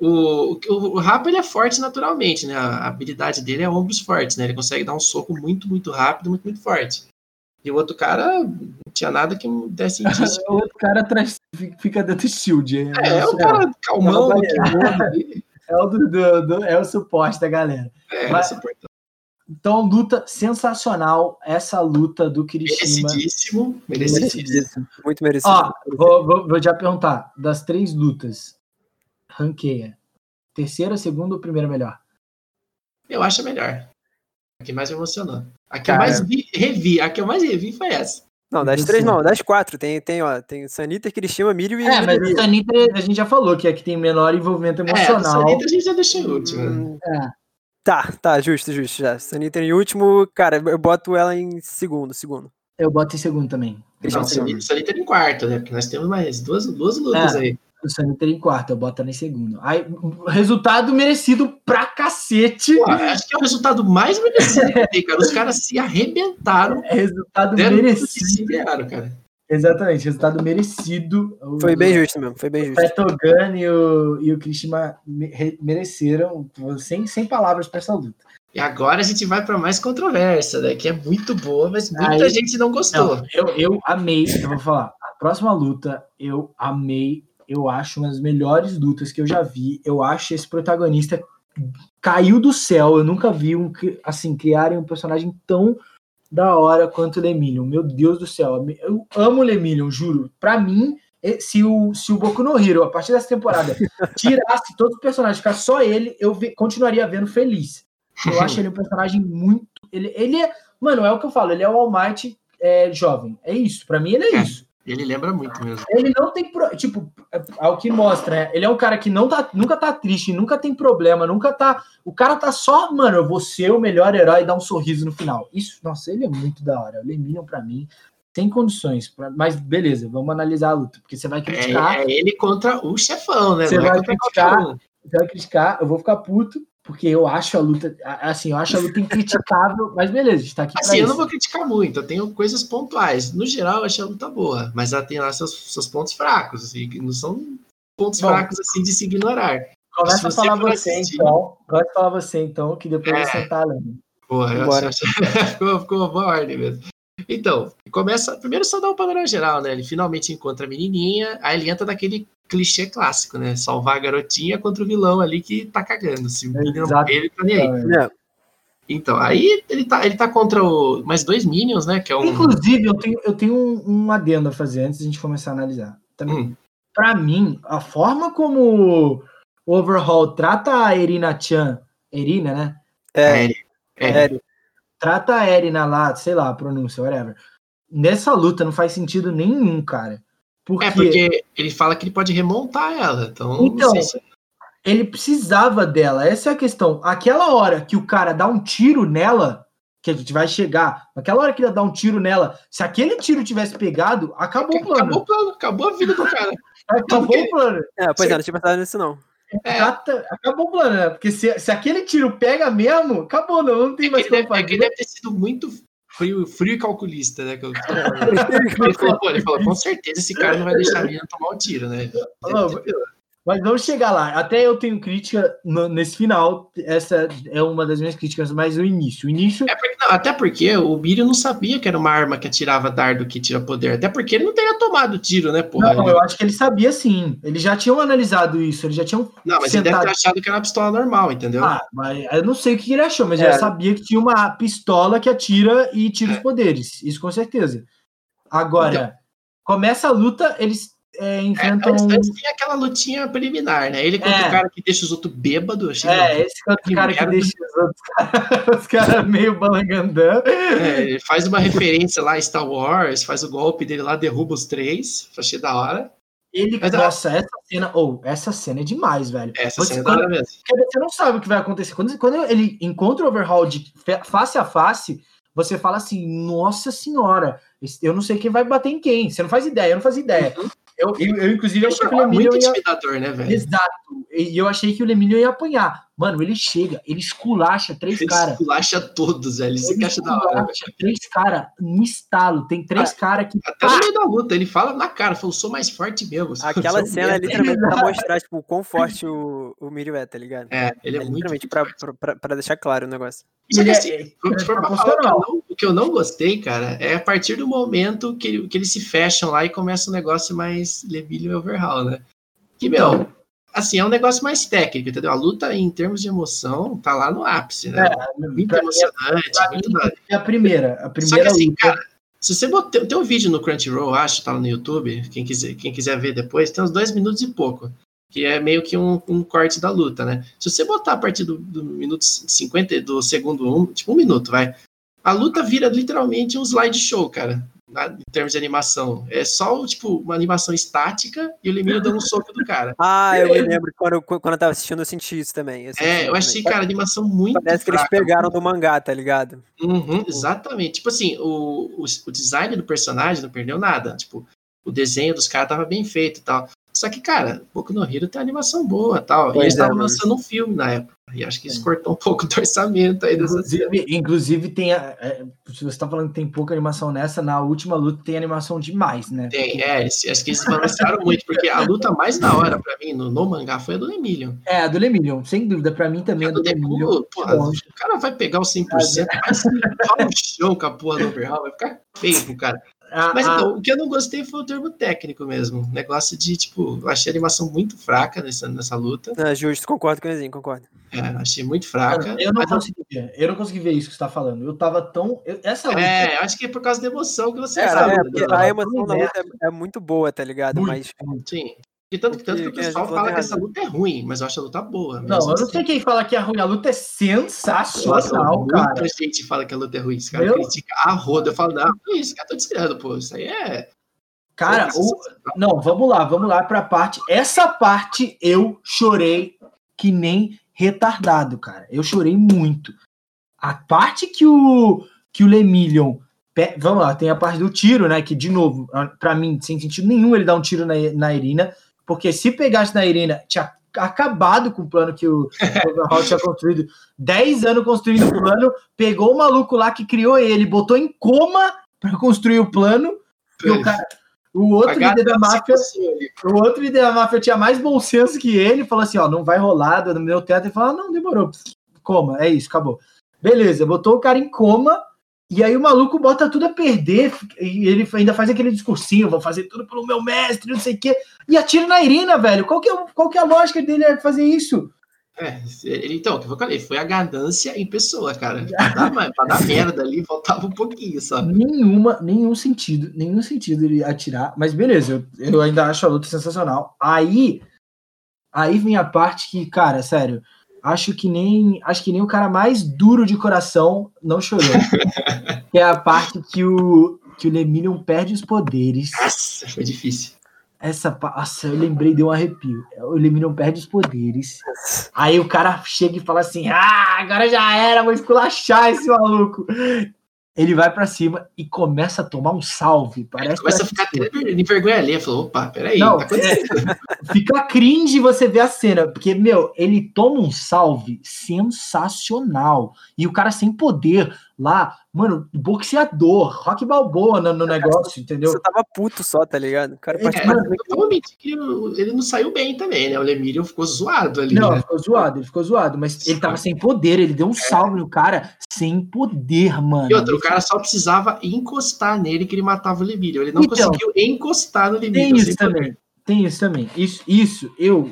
O, o, o Rapa ele é forte naturalmente, né? A habilidade dele é ombros fortes, né? Ele consegue dar um soco muito, muito rápido, muito, muito forte. E o outro cara não tinha nada que desse indício. O outro cara atrás fica dentro do shield. É, é o cara calmão, É o. É o, do, do- do- é o suporte da galera. É, Mas- suportado. Então, luta sensacional. Essa luta do Kirishima. Merecidíssimo, merecidíssimo. Muito merecido. Ó, vou, vou, vou já perguntar. Das três lutas, ranqueia. Terceira, segunda ou primeira melhor? Eu acho a melhor. A que mais me emocionou. A que Cara. eu mais vi- revi, a que eu mais revi foi essa. não, das três não, das quatro. Tem, tem, ó, tem Sanita, Kirishima, Mirio e É, mas a Sanita a gente já falou que é que tem menor envolvimento É, a emocional. Sanita a gente já deixou em último. Hum, É. Tá, tá, justo, justo. Já. Sanita em último, cara, eu boto ela em segundo, segundo. Eu boto em segundo também. Não, Sanita, em quarto, né? Porque nós temos mais duas, duas lutas É. aí. O Sanita em quarto, eu boto ela em segundo. Aí, resultado merecido pra cacete. Pô, acho que é o resultado mais merecido que tem, cara. Os caras se arrebentaram, É resultado merecido. se cara. Exatamente, resultado merecido. O- Foi bem justo mesmo, foi bem O justo. Petogan e o, e o mereceram, sem, sem palavras pra essa luta. E agora a gente vai para mais controvérsia, né? Que é muito boa, mas muita Aí- gente não gostou. Não, eu, eu amei, eu vou falar. A próxima luta, eu amei. Eu acho uma das melhores lutas que eu já vi. Eu acho esse protagonista caiu do céu. Eu nunca vi um assim criarem um personagem tão da hora quanto o Lemillion. Meu Deus do céu, eu amo o Lemillion, juro. Pra mim, e- se o, se o Boku no Hero, a partir dessa temporada, tirasse todos os personagens, ficar só ele, eu ve- continuaria vendo feliz. Eu acho ele um personagem muito. Ele, ele é. Mano, é o que eu falo, ele é o All Might é, jovem. É isso. Pra mim, ele é É. isso. Ele lembra muito mesmo. Ele não tem. pro- Tipo, ao que mostra, né? Ele é um cara que não tá, nunca tá triste, nunca tem problema, nunca tá. O cara tá só, mano, eu vou ser o melhor herói e dar um sorriso no final. Isso, nossa, ele é muito da hora. O Lemillion, pra mim, sem condições. pra- mas beleza, vamos analisar a luta, porque você vai criticar. É, é ele contra o chefão, né? Você é vai contra criticar. Você vai criticar, eu vou ficar puto, porque eu acho a luta. Assim, eu acho a luta incriticável, mas beleza, a gente tá aqui Assim, eu não isso. vou criticar muito, eu tenho coisas pontuais. No geral, eu achei a luta boa, mas ela tem lá seus, seus pontos fracos, assim, não são pontos Bom. fracos assim de se ignorar. Começa a falar você, assistir- então. Começa a falar você, então, que depois É. eu sentar lendo. Porra, eu acho, ficou, ficou uma boa ordem mesmo. Então, começa. Primeiro só dá um panorama geral, né? Ele finalmente encontra a menininha, aí ele entra naquele clichê clássico, né? Salvar a garotinha contra o vilão ali que tá cagando. Se o menino ele tá nem aí. É, Então, aí ele tá, ele tá contra o, mais dois Minions, né? Que é um. Inclusive, eu tenho, eu tenho um, um adendo a fazer antes da gente começar a analisar. Também, Hum, Pra mim, a forma como o Overhaul trata a Erina Chan, Erina, né? é, é, é, é, Trata a Erina lá, sei lá, a pronúncia, whatever. nessa luta não faz sentido nenhum, cara. Porque... É, porque ele fala que ele pode remontar ela. Então, então se... ele precisava dela. Essa é a questão. Aquela hora que o cara dá um tiro nela, que a gente vai chegar, aquela hora que ele dá um tiro nela, se aquele tiro tivesse pegado, acabou o plano. Acabou o plano, acabou a vida do cara. acabou porque... o plano. É, pois é, não tinha pensado nisso, não. É. Acabou o plano, né? Porque se, se aquele tiro pega mesmo, acabou, não, não tem é mais como fazer. É que deve ter sido muito frio, frio e calculista, né? Que eu... ele, falou, pô, ele falou, com certeza esse cara não vai deixar a menina tomar o tiro, né? Mas vamos chegar lá. Até eu tenho crítica no, nesse final. Essa é uma das minhas críticas, mas o início. O início. É porque, não, até porque o Mírio não sabia que era uma arma que atirava dardo que tira poder. Até porque ele não teria tomado tiro, né, porra? Não, eu acho que ele sabia sim. Eles já tinham analisado isso. Eles já tinham. Não, mas sentado... ele deve ter achado que era uma pistola normal, entendeu? Ah, mas eu não sei o que ele achou, mas é. eu sabia que tinha uma pistola que atira e tira é. os poderes. Isso com certeza. Agora, então... começa a luta, eles é, enfrentam. É, antes, tem aquela lutinha preliminar, né? Ele contra é. o cara que deixa os outros bêbados. É, esse contra o cara que deixa os outros os caras meio balangandã. É, ele faz uma referência lá a Star Wars, faz o golpe dele lá, derruba os três. Achei da hora. Ele, Mas, nossa, essa cena, ou oh, essa cena é demais, velho. Essa você, cena é da hora mesmo. Você não sabe o que vai acontecer. Quando, quando ele encontra o Overhaul de face a face, você fala assim, nossa senhora, eu não sei quem vai bater em quem. Você não faz ideia, eu não faz ideia. Uhum. Eu, eu, eu, inclusive, achei que o Lemilho muito ia... intimidador, né, velho? Exato. E eu achei que o Lemilho ia apanhar. Mano, ele chega, ele esculacha três caras. Ele esculacha todos, velho. Ele se encaixa da hora. Três caras no estalo. Tem três ah, caras que. Até no meio da luta, ele fala na cara, falou, sou mais forte mesmo. Aquela cena é literalmente pra mostrar, tipo, o quão forte o, o Mirio é, tá ligado? É, ele é, é muito. Literalmente pra, pra, pra, deixar claro o negócio. Só que assim, é, é, é o que eu não gostei, cara, é a partir do momento que, que eles se fecham lá e começa um negócio mais Levilho e Overhaul, né? Que, meu, assim, é um negócio mais técnico, entendeu? A luta, em termos de emoção, tá lá no ápice, né? É, muito emocionante. muito mim, é a primeira. A primeira Só que, assim, luta... cara, se você botar. Tem um vídeo no Crunchyroll, acho, tá lá no YouTube. Quem quiser, quem quiser ver depois, tem uns dois minutos e pouco. Que é meio que um, um corte da luta, né? Se você botar a partir do, do minuto 50, do segundo um, tipo um minuto, vai. A luta vira literalmente um slideshow, cara em termos de animação. É só, tipo, uma animação estática e o Lemiro dando um soco do cara. Ah, eu me lembro quando, quando eu tava assistindo, eu senti isso também. Eu é, eu achei, também. cara, animação muito Parece fraca, que eles pegaram do mangá, tá ligado? Uhum, exatamente. Tipo assim, o, o, o, design do personagem não perdeu nada. Tipo, o desenho dos caras tava bem feito e tal. Só que, cara, Boku no Hero tem animação boa tal. Pois e eles estavam é, lançando um filme na época. E acho que isso cortou um pouco do orçamento aí inclusive, inclusive, tem. A, é, se você está falando que tem pouca animação nessa, na última luta tem animação demais, né? Tem, é. Acho que eles balançaram muito, porque a luta mais da hora pra mim no, no mangá foi a do Lemillion. É, a do Lemillion, sem dúvida. Pra mim também é a do, do o cara vai pegar o 100%, vai se no chão com a porra do overhaul, vai ficar feio, cara. Mas então, o que eu não gostei foi o termo técnico mesmo. Negócio de, tipo, eu achei a animação muito fraca nessa, nessa luta. É justo, concordo com o Ezinho, concordo. É, achei muito fraca. Eu não consegui ver. Eu não consegui ver isso que você tá falando. Eu tava tão. Eu, essa luta... É, acho que é por causa da emoção que você é, sabe. É, a emoção da luta é, é, muito boa, tá ligado? Muito, mas. Sim. E tanto, que, tanto que o pessoal fala que essa luta é ruim, mas eu acho a luta boa. Não, eu não sei assim. quem fala que é ruim. A luta é sensacional, Nossa, cara. Muita gente fala que a luta é ruim. Esse cara Meu... critica a roda. Eu falo, não, é isso, cara, tô descriando, pô. Isso aí é. Cara, o... não, vamos lá, vamos lá pra parte. Essa parte eu chorei que nem retardado, cara. Eu chorei muito. A parte que o que o Lemillion Vamos lá, tem a parte do tiro, né? Que, de novo, para mim, sem sentido nenhum ele dar um tiro na, na Irina. Porque se pegasse na Irina, tinha acabado com o plano que o Overhaul tinha construído. 10 anos construindo o plano, pegou o maluco lá que criou ele, botou em coma para construir o plano. E o, cara, o outro líder da máfia, o outro líder da máfia tinha mais bom senso que ele, falou assim, ó, não vai rolar, no meu teto, ele falou, ah, não, demorou, coma, é isso, acabou. Beleza, botou o cara em coma, e aí o maluco bota tudo a perder, e ele ainda faz aquele discursinho, vou fazer tudo pelo meu mestre, não sei o quê, e atira na Irina, velho. Qual que é, qual que é a lógica dele fazer isso? É, então, o que eu falei, foi a ganância em pessoa, cara. Pra dar, pra dar merda ali, faltava um pouquinho, sabe? Nenhuma, nenhum sentido, nenhum sentido ele atirar, mas beleza, eu, eu ainda acho a luta sensacional. Aí, aí vem a parte que, cara, sério, acho que nem acho que nem o cara mais duro de coração não chorou. que é a parte que o que o Lemillion perde os poderes. Nossa, foi difícil. Essa, nossa, eu lembrei, deu um arrepio. O Lemillion perde os poderes. Aí o cara chega e fala assim: Ah, agora já era, vou esculachar esse maluco. Ele vai pra cima e começa a tomar um salve. Parece Começa a ficar até em vergonha ali. Falou, opa, peraí, Não, tá acontecendo. Fica cringe você ver a cena, porque, meu, ele toma um salve sensacional. E o cara sem poder lá, mano, boxeador, rock balboa no, no negócio, entendeu? Você tava puto só, tá ligado? O cara É, É, ele não saiu bem também, né? O Lemírio ficou zoado ali. Não, né? ficou zoado, ele ficou zoado, mas ele tava sem poder, ele deu um salve no cara sem poder, mano. E outro, o cara só precisava encostar nele que ele matava o Lemírio. Ele não Então, conseguiu encostar no Tem Lemírio. isso também. Tem isso também. Isso, isso eu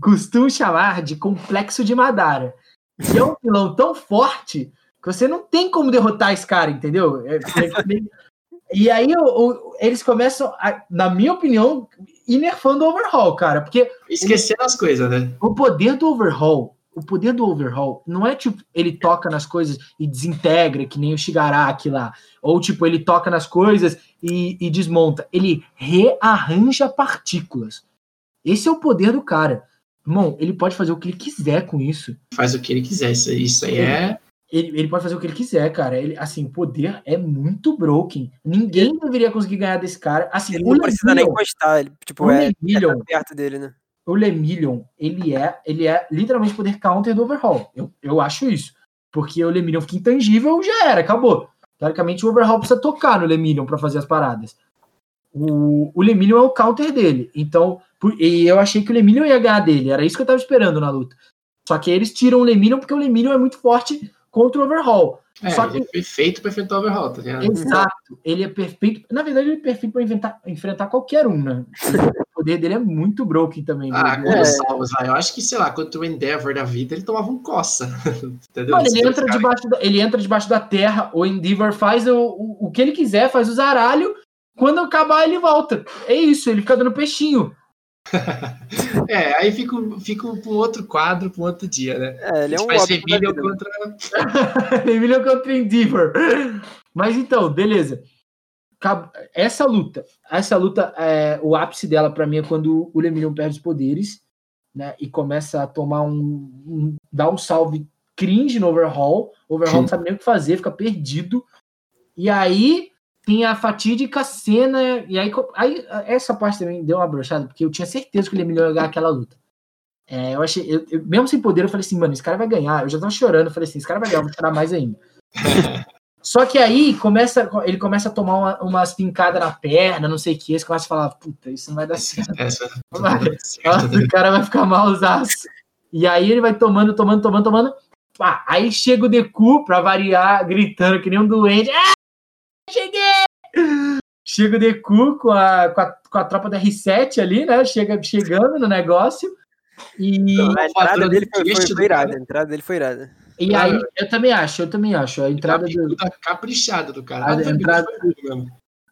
costumo chamar de complexo de Madara. Que é um vilão tão forte que você não tem como derrotar esse cara, entendeu? É- é- e aí o- o- eles começam, a- na minha opinião, ir nerfando o overhaul, cara. Porque Esquecendo as coisas, né? o poder do overhaul, o poder do overhaul não é tipo ele toca nas coisas e desintegra, que nem o Shigaraki lá. Ou tipo, ele toca nas coisas e, e desmonta. Ele rearranja partículas. Esse é o poder do cara. Irmão, ele pode fazer o que ele quiser com isso. Faz o que ele quiser. Isso, isso aí é. Ele, ele pode fazer o que ele quiser, cara. Ele, assim, o poder é muito broken. Ninguém deveria conseguir ganhar desse cara. Assim, Ele não precisa nem encostar, ele, tipo, o é, é Lemillion, perto dele, né? o Lemillion, ele é, ele é literalmente poder counter do overhaul. Eu, eu acho isso. Porque o Lemillion fica intangível, já era, acabou. Teoricamente, o overhaul precisa tocar no Lemillion para fazer as paradas. O, o Lemillion é o counter dele. Então, por- e eu achei que o Lemillion ia ganhar dele. Era isso que eu tava esperando na luta. Só que eles tiram o Lemillion porque o Lemillion é muito forte contra o overhaul. É, Só que- ele foi feito pra enfrentar o overhaul, tá ligado? Exato. Ele é perfeito. Na verdade, ele é perfeito para enfrentar, enfrentar qualquer um, né? O poder dele é muito broken também. Ah, meu quando lá, eu acho que, sei lá, contra o Endeavor da vida, ele tomava um coça. Entendeu? Esse ele entra, debaixo da, ele entra debaixo da terra, o Endeavor faz o, o, o que ele quiser, faz o zaralho. Quando acabar, ele volta. É isso, ele fica dando peixinho. É, aí fica, fica pra um outro quadro, pra um outro dia, né? É, ele é um faz vida. contra. Emílio contra Endeavor. Mas então, beleza. Essa luta, essa luta, é, o ápice dela pra mim é quando o Lemillion perde os poderes, né? E começa a tomar um, um dar um salve cringe no overhaul. O overhaul não sabe nem o que fazer, fica perdido. E aí tem a fatídica cena. E aí, aí essa parte também deu uma brochada, porque eu tinha certeza que Lemillion ia ganhar aquela luta. É, eu achei, eu- eu- mesmo sem poder, eu falei assim, mano, esse cara vai ganhar. Eu já tava chorando, eu falei assim, esse cara vai ganhar, eu vou chorar mais ainda. Só que aí começa, ele começa a tomar uma, umas pincadas na perna, não sei o que, você começa a falar, puta, isso não vai dar certo. Essa, né? o cara vai ficar malzaço. E aí ele vai tomando, tomando, tomando, tomando. Aí chega o Deku pra variar, gritando que nem um doente. Ah, cheguei! Chega o Deku com a, com a, com a tropa da R7 ali, né? Chega, chegando no negócio. E, A entrada dele foi, foi, foi irada. A entrada dele foi irada. e aí, eu também acho, eu também acho. A entrada do, Bicuda caprichada do cara. A foi entrada-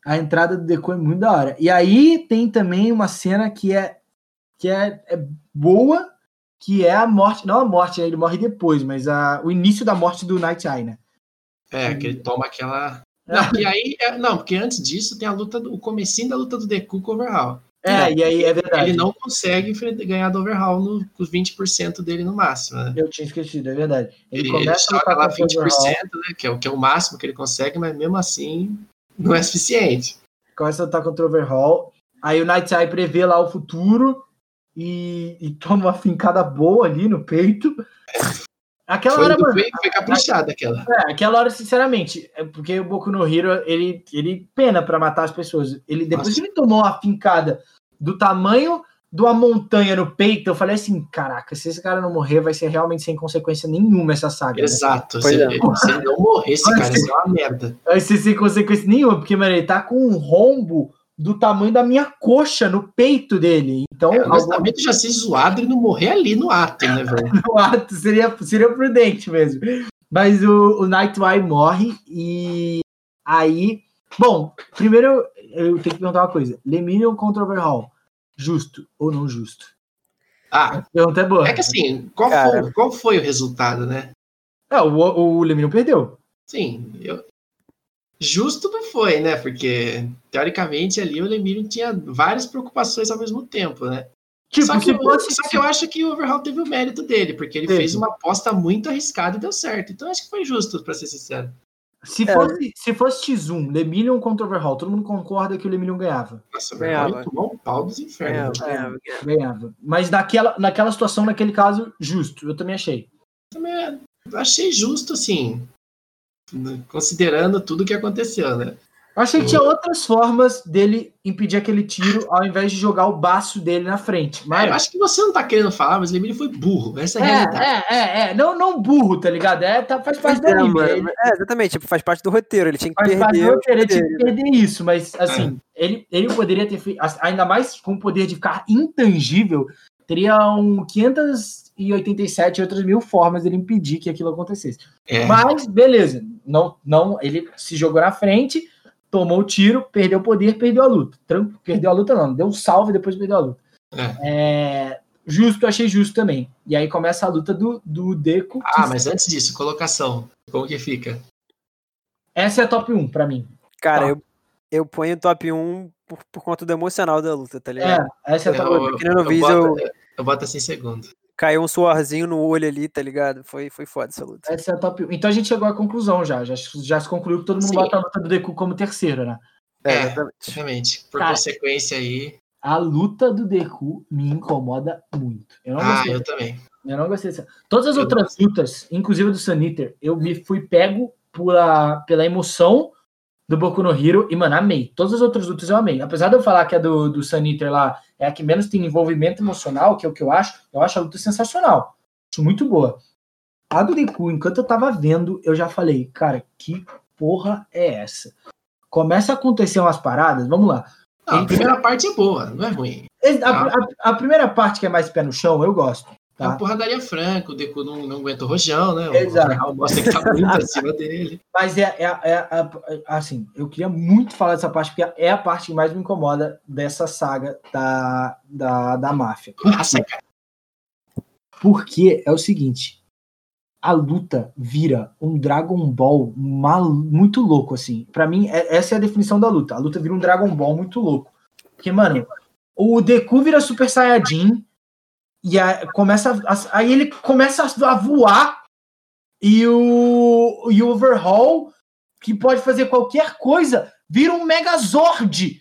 a entrada do Deku é muito da hora. E aí tem também uma cena que é que é, é boa, que é a morte, não a morte, né, ele morre depois, mas a, o início da morte do Night Eye, né? É, que ele toma aquela. Não, e aí, é- não, porque antes disso tem a luta, do, o comecinho da luta do Deku com o Overhaul. É, e aí é verdade. Ele não consegue ganhar do Overhaul no, com os 20% dele no máximo, né? Eu tinha esquecido, é verdade. Ele, Ele, começa a joga lutar lá contra o 20%, Overhaul, né? Que é, o, que é o máximo que ele consegue, mas mesmo assim não é suficiente. começa a lutar contra o Overhaul. Aí o Night Eye prevê lá o futuro e, e toma uma fincada boa ali no peito. Aquela Foi, hora, mano, foi, foi caprichada aquela. É, aquela hora, sinceramente, é porque o Boku no Hero, ele, ele pena pra matar as pessoas. Ele, depois Nossa. que ele tomou uma fincada do tamanho de uma montanha no peito, eu falei assim, caraca, se esse cara não morrer, vai ser realmente sem consequência nenhuma essa saga. né? Exato. Pois Se, é. ele- se ele não morresse, Olha, cara, isso é uma merda. Vai ser sem consequência nenhuma, porque, mano, ele tá com um rombo do tamanho da minha coxa no peito dele. Então, É, algum honestamente, já ser zoado e não morrer ali no ato, né, velho? ato seria, seria prudente mesmo. Mas o, o Nightwire morre e aí... Bom, primeiro eu, tenho que perguntar uma coisa. Lemillion contra Overhaul. Justo ou não justo? Ah, A pergunta é boa. é que assim, qual, Cara. foi, qual foi o resultado, né? É, o, o Lemillion perdeu. Sim, eu. Justo não foi, né? Porque, teoricamente, ali o Lemillion tinha várias preocupações ao mesmo tempo, né? Tipo, só, que, fosse- só que eu acho que o Overhaul teve o mérito dele, porque ele Teve. fez uma aposta muito arriscada e deu certo. Então acho que foi justo, pra ser sincero. Se É. fosse, se fosse X1, Lemillion contra Overhaul, todo mundo concorda que o Lemillion ganhava. Nossa, o Ganhava. Tomar um pau dos infernos. Né? é, Ganhava. Mas naquela, naquela situação, naquele caso, justo. Eu também achei. Também é- eu achei justo, assim, considerando tudo que aconteceu, né? Eu achei que tinha outras formas dele impedir aquele tiro ao invés de jogar o baço dele na frente. Eu Mas. acho que você não tá querendo falar, mas o Lemillion foi burro. Essa é a realidade. É, é, é, é. Não, não burro, tá ligado? É, tá, faz parte do É, anime. mano, Ele é, exatamente, tipo, faz parte do roteiro, ele tinha que faz parte do perder. roteiro, ele tinha que poder. perder isso, mas assim, ele, ele poderia ter feito, ainda mais com o poder de ficar intangível, teria um 587 outras mil formas dele impedir que aquilo acontecesse. É. Mas, beleza, não, não, ele se jogou na frente, tomou o tiro, perdeu o poder, perdeu a luta. Tran- Perdeu a luta, não, deu um salve e depois perdeu a luta. É, justo, achei justo também. E aí começa a luta do, do Deco. que Ah, mas antes disso, colocação. Como que fica? Essa é a top 1 pra mim. Cara, Tá. eu, eu ponho top 1 por, por conta do emocional da luta, tá É, ligado? essa é a top 1. Eu, eu, vídeo, boto, eu boto assim em segundo. Caiu um suorzinho no olho ali, tá ligado? Foi, foi foda essa luta. Essa é a top 1. Então a gente chegou à conclusão já. Já, já se concluiu que todo mundo Sim. bota a luta do Deku como terceira, né? É, exatamente. Realmente. Por Cara. consequência aí. A luta do Deku me incomoda muito. Eu não Ah, gostei. eu também. Eu não gostei dessa. Todas as Eu outras lutas, inclusive a do Saniter, eu me fui pego pela, pela emoção do Boku no Hero e, mano, amei. Todas as outras lutas eu amei. Apesar de eu falar que a do, do Saniter lá é a que menos tem envolvimento emocional, que é o que eu acho, eu acho a luta sensacional. Acho muito boa. A do Deku, enquanto eu tava vendo, eu já falei, cara, que porra é essa? Começa a acontecer umas paradas, vamos lá. Não, a primeira parte é boa, não é ruim. A, a- a primeira parte que é mais pé no chão, eu gosto. É uma Tá? porradaria franca, o Deku não, não aguenta o rojão, né? O Exato. Overhaul mostra que tá muito acima dele. Mas é, é, é- é- assim, eu queria muito falar dessa parte, porque é a parte que mais me incomoda dessa saga da, da, da máfia. Nossa, cara. Porque é o seguinte: a luta vira um Dragon Ball mal, muito louco, assim. Pra mim, é- essa é a definição da luta. A luta vira um Dragon Ball muito louco. Porque, mano, o Deku vira Super Saiyajin e a- começa a- aí ele começa a voar e o, e o Overhaul, que pode fazer qualquer coisa, vira um Megazord.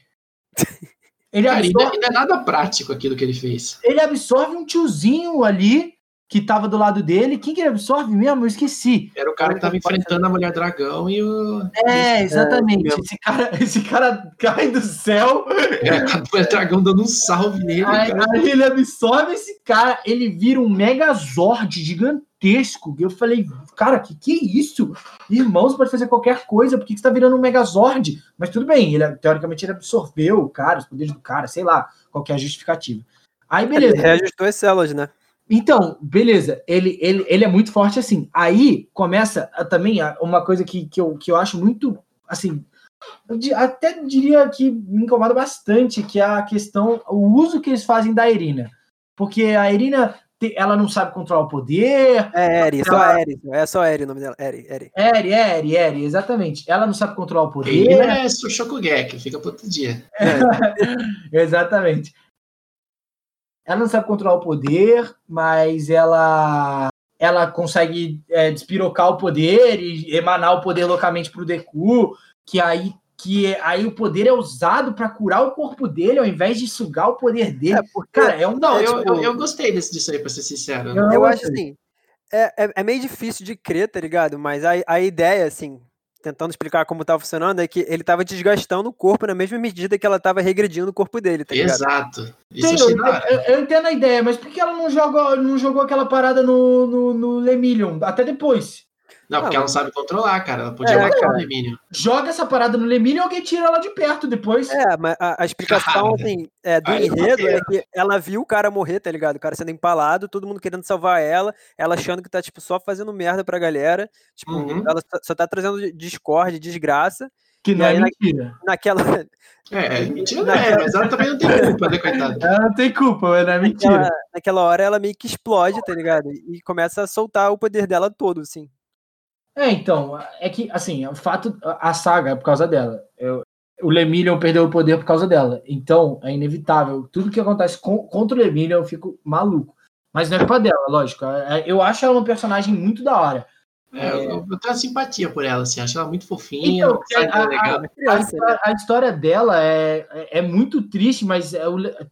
Ele Cara, absorve, é- não é nada prático aquilo que ele fez. ele absorve um tiozinho ali que tava do lado dele. Quem que ele absorve mesmo? Eu esqueci. Era o cara que tava enfrentando a Mulher Dragão e o. É, exatamente. mesmo. esse, cara, esse cara cai do céu, É, a Mulher Dragão dando um salve nele. aí, cara. aí ele absorve esse cara, ele vira um Megazord gigantesco. E eu falei, cara, que que é isso? Irmãos, pode fazer qualquer coisa, por que, que você tá virando um Megazord? Mas tudo bem, ele, teoricamente ele absorveu o cara, os poderes do cara, sei lá, qual que é a justificativa. Aí, Ele beleza. reajustou as células, né? Então, beleza, ele, ele, ele é muito forte assim. Aí começa a- também a- uma coisa que, que, eu, que eu acho muito, assim, eu di- até diria que me incomoda bastante, que é a questão, o uso que eles fazem da Irina. Porque a Irina, te- ela não sabe controlar o poder. É Eri, só Ela- Eri. É só Eri o nome dela. Eri, Eri. Eri, Eri, Eri, exatamente. Ela não sabe controlar o poder. Ele é Shokugeki, fica pro outro dia. Exatamente. Ela não sabe controlar o poder, mas ela ela consegue é, despirocar o poder e emanar o poder loucamente pro Deku, que aí que aí o poder é usado para curar o corpo dele ao invés de sugar o poder dele. É, porque Cara, é um Não, É, eu, tipo- eu, eu gostei desse, disso aí, pra ser sincero. Eu- eu acho assim. É, é, é meio difícil de crer, tá ligado? Mas a, a ideia, assim, tentando explicar como tava funcionando, é que ele tava desgastando o corpo na mesma medida que ela tava regredindo o corpo dele, tá ligado? Exato. Isso Sim, eu achei eu, eu- eu entendo a ideia, mas por que ela não jogou, não jogou aquela parada no, no, no Lemillion até depois? Não, porque Não, ela não sabe controlar, cara. Ela podia É, matar cara. o Lemínio. Joga essa parada no Lemillion e alguém tira ela de perto depois. É, mas a, a explicação, Cara, assim, é, do enredo é que ela viu o cara morrer, tá ligado? O cara sendo empalado, todo mundo querendo salvar ela, ela achando que tá, tipo, só fazendo merda pra galera. Tipo, Uhum. ela só- tá trazendo discórdia, desgraça. Que não é na- mentira. Naquela, É, mentira não é, mas ela também não tem culpa, né, coitada? Ela não tem culpa, mas não é mentira. naquela, naquela hora ela meio que explode, tá ligado? E começa a soltar o poder dela todo, assim. É, então, é que, assim, o fato, a saga é por causa dela. Eu, o Lemillion perdeu o poder por causa dela. Então, é inevitável. Tudo que acontece com, contra o Lemillion, eu fico maluco. Mas não é culpa dela, lógico. É, eu acho ela um personagem muito da hora. É, eu, eu tenho simpatia por ela, assim, acho ela muito fofinha. Então, a, legal. A, a, história, a, história dela é, é, é muito triste, mas é,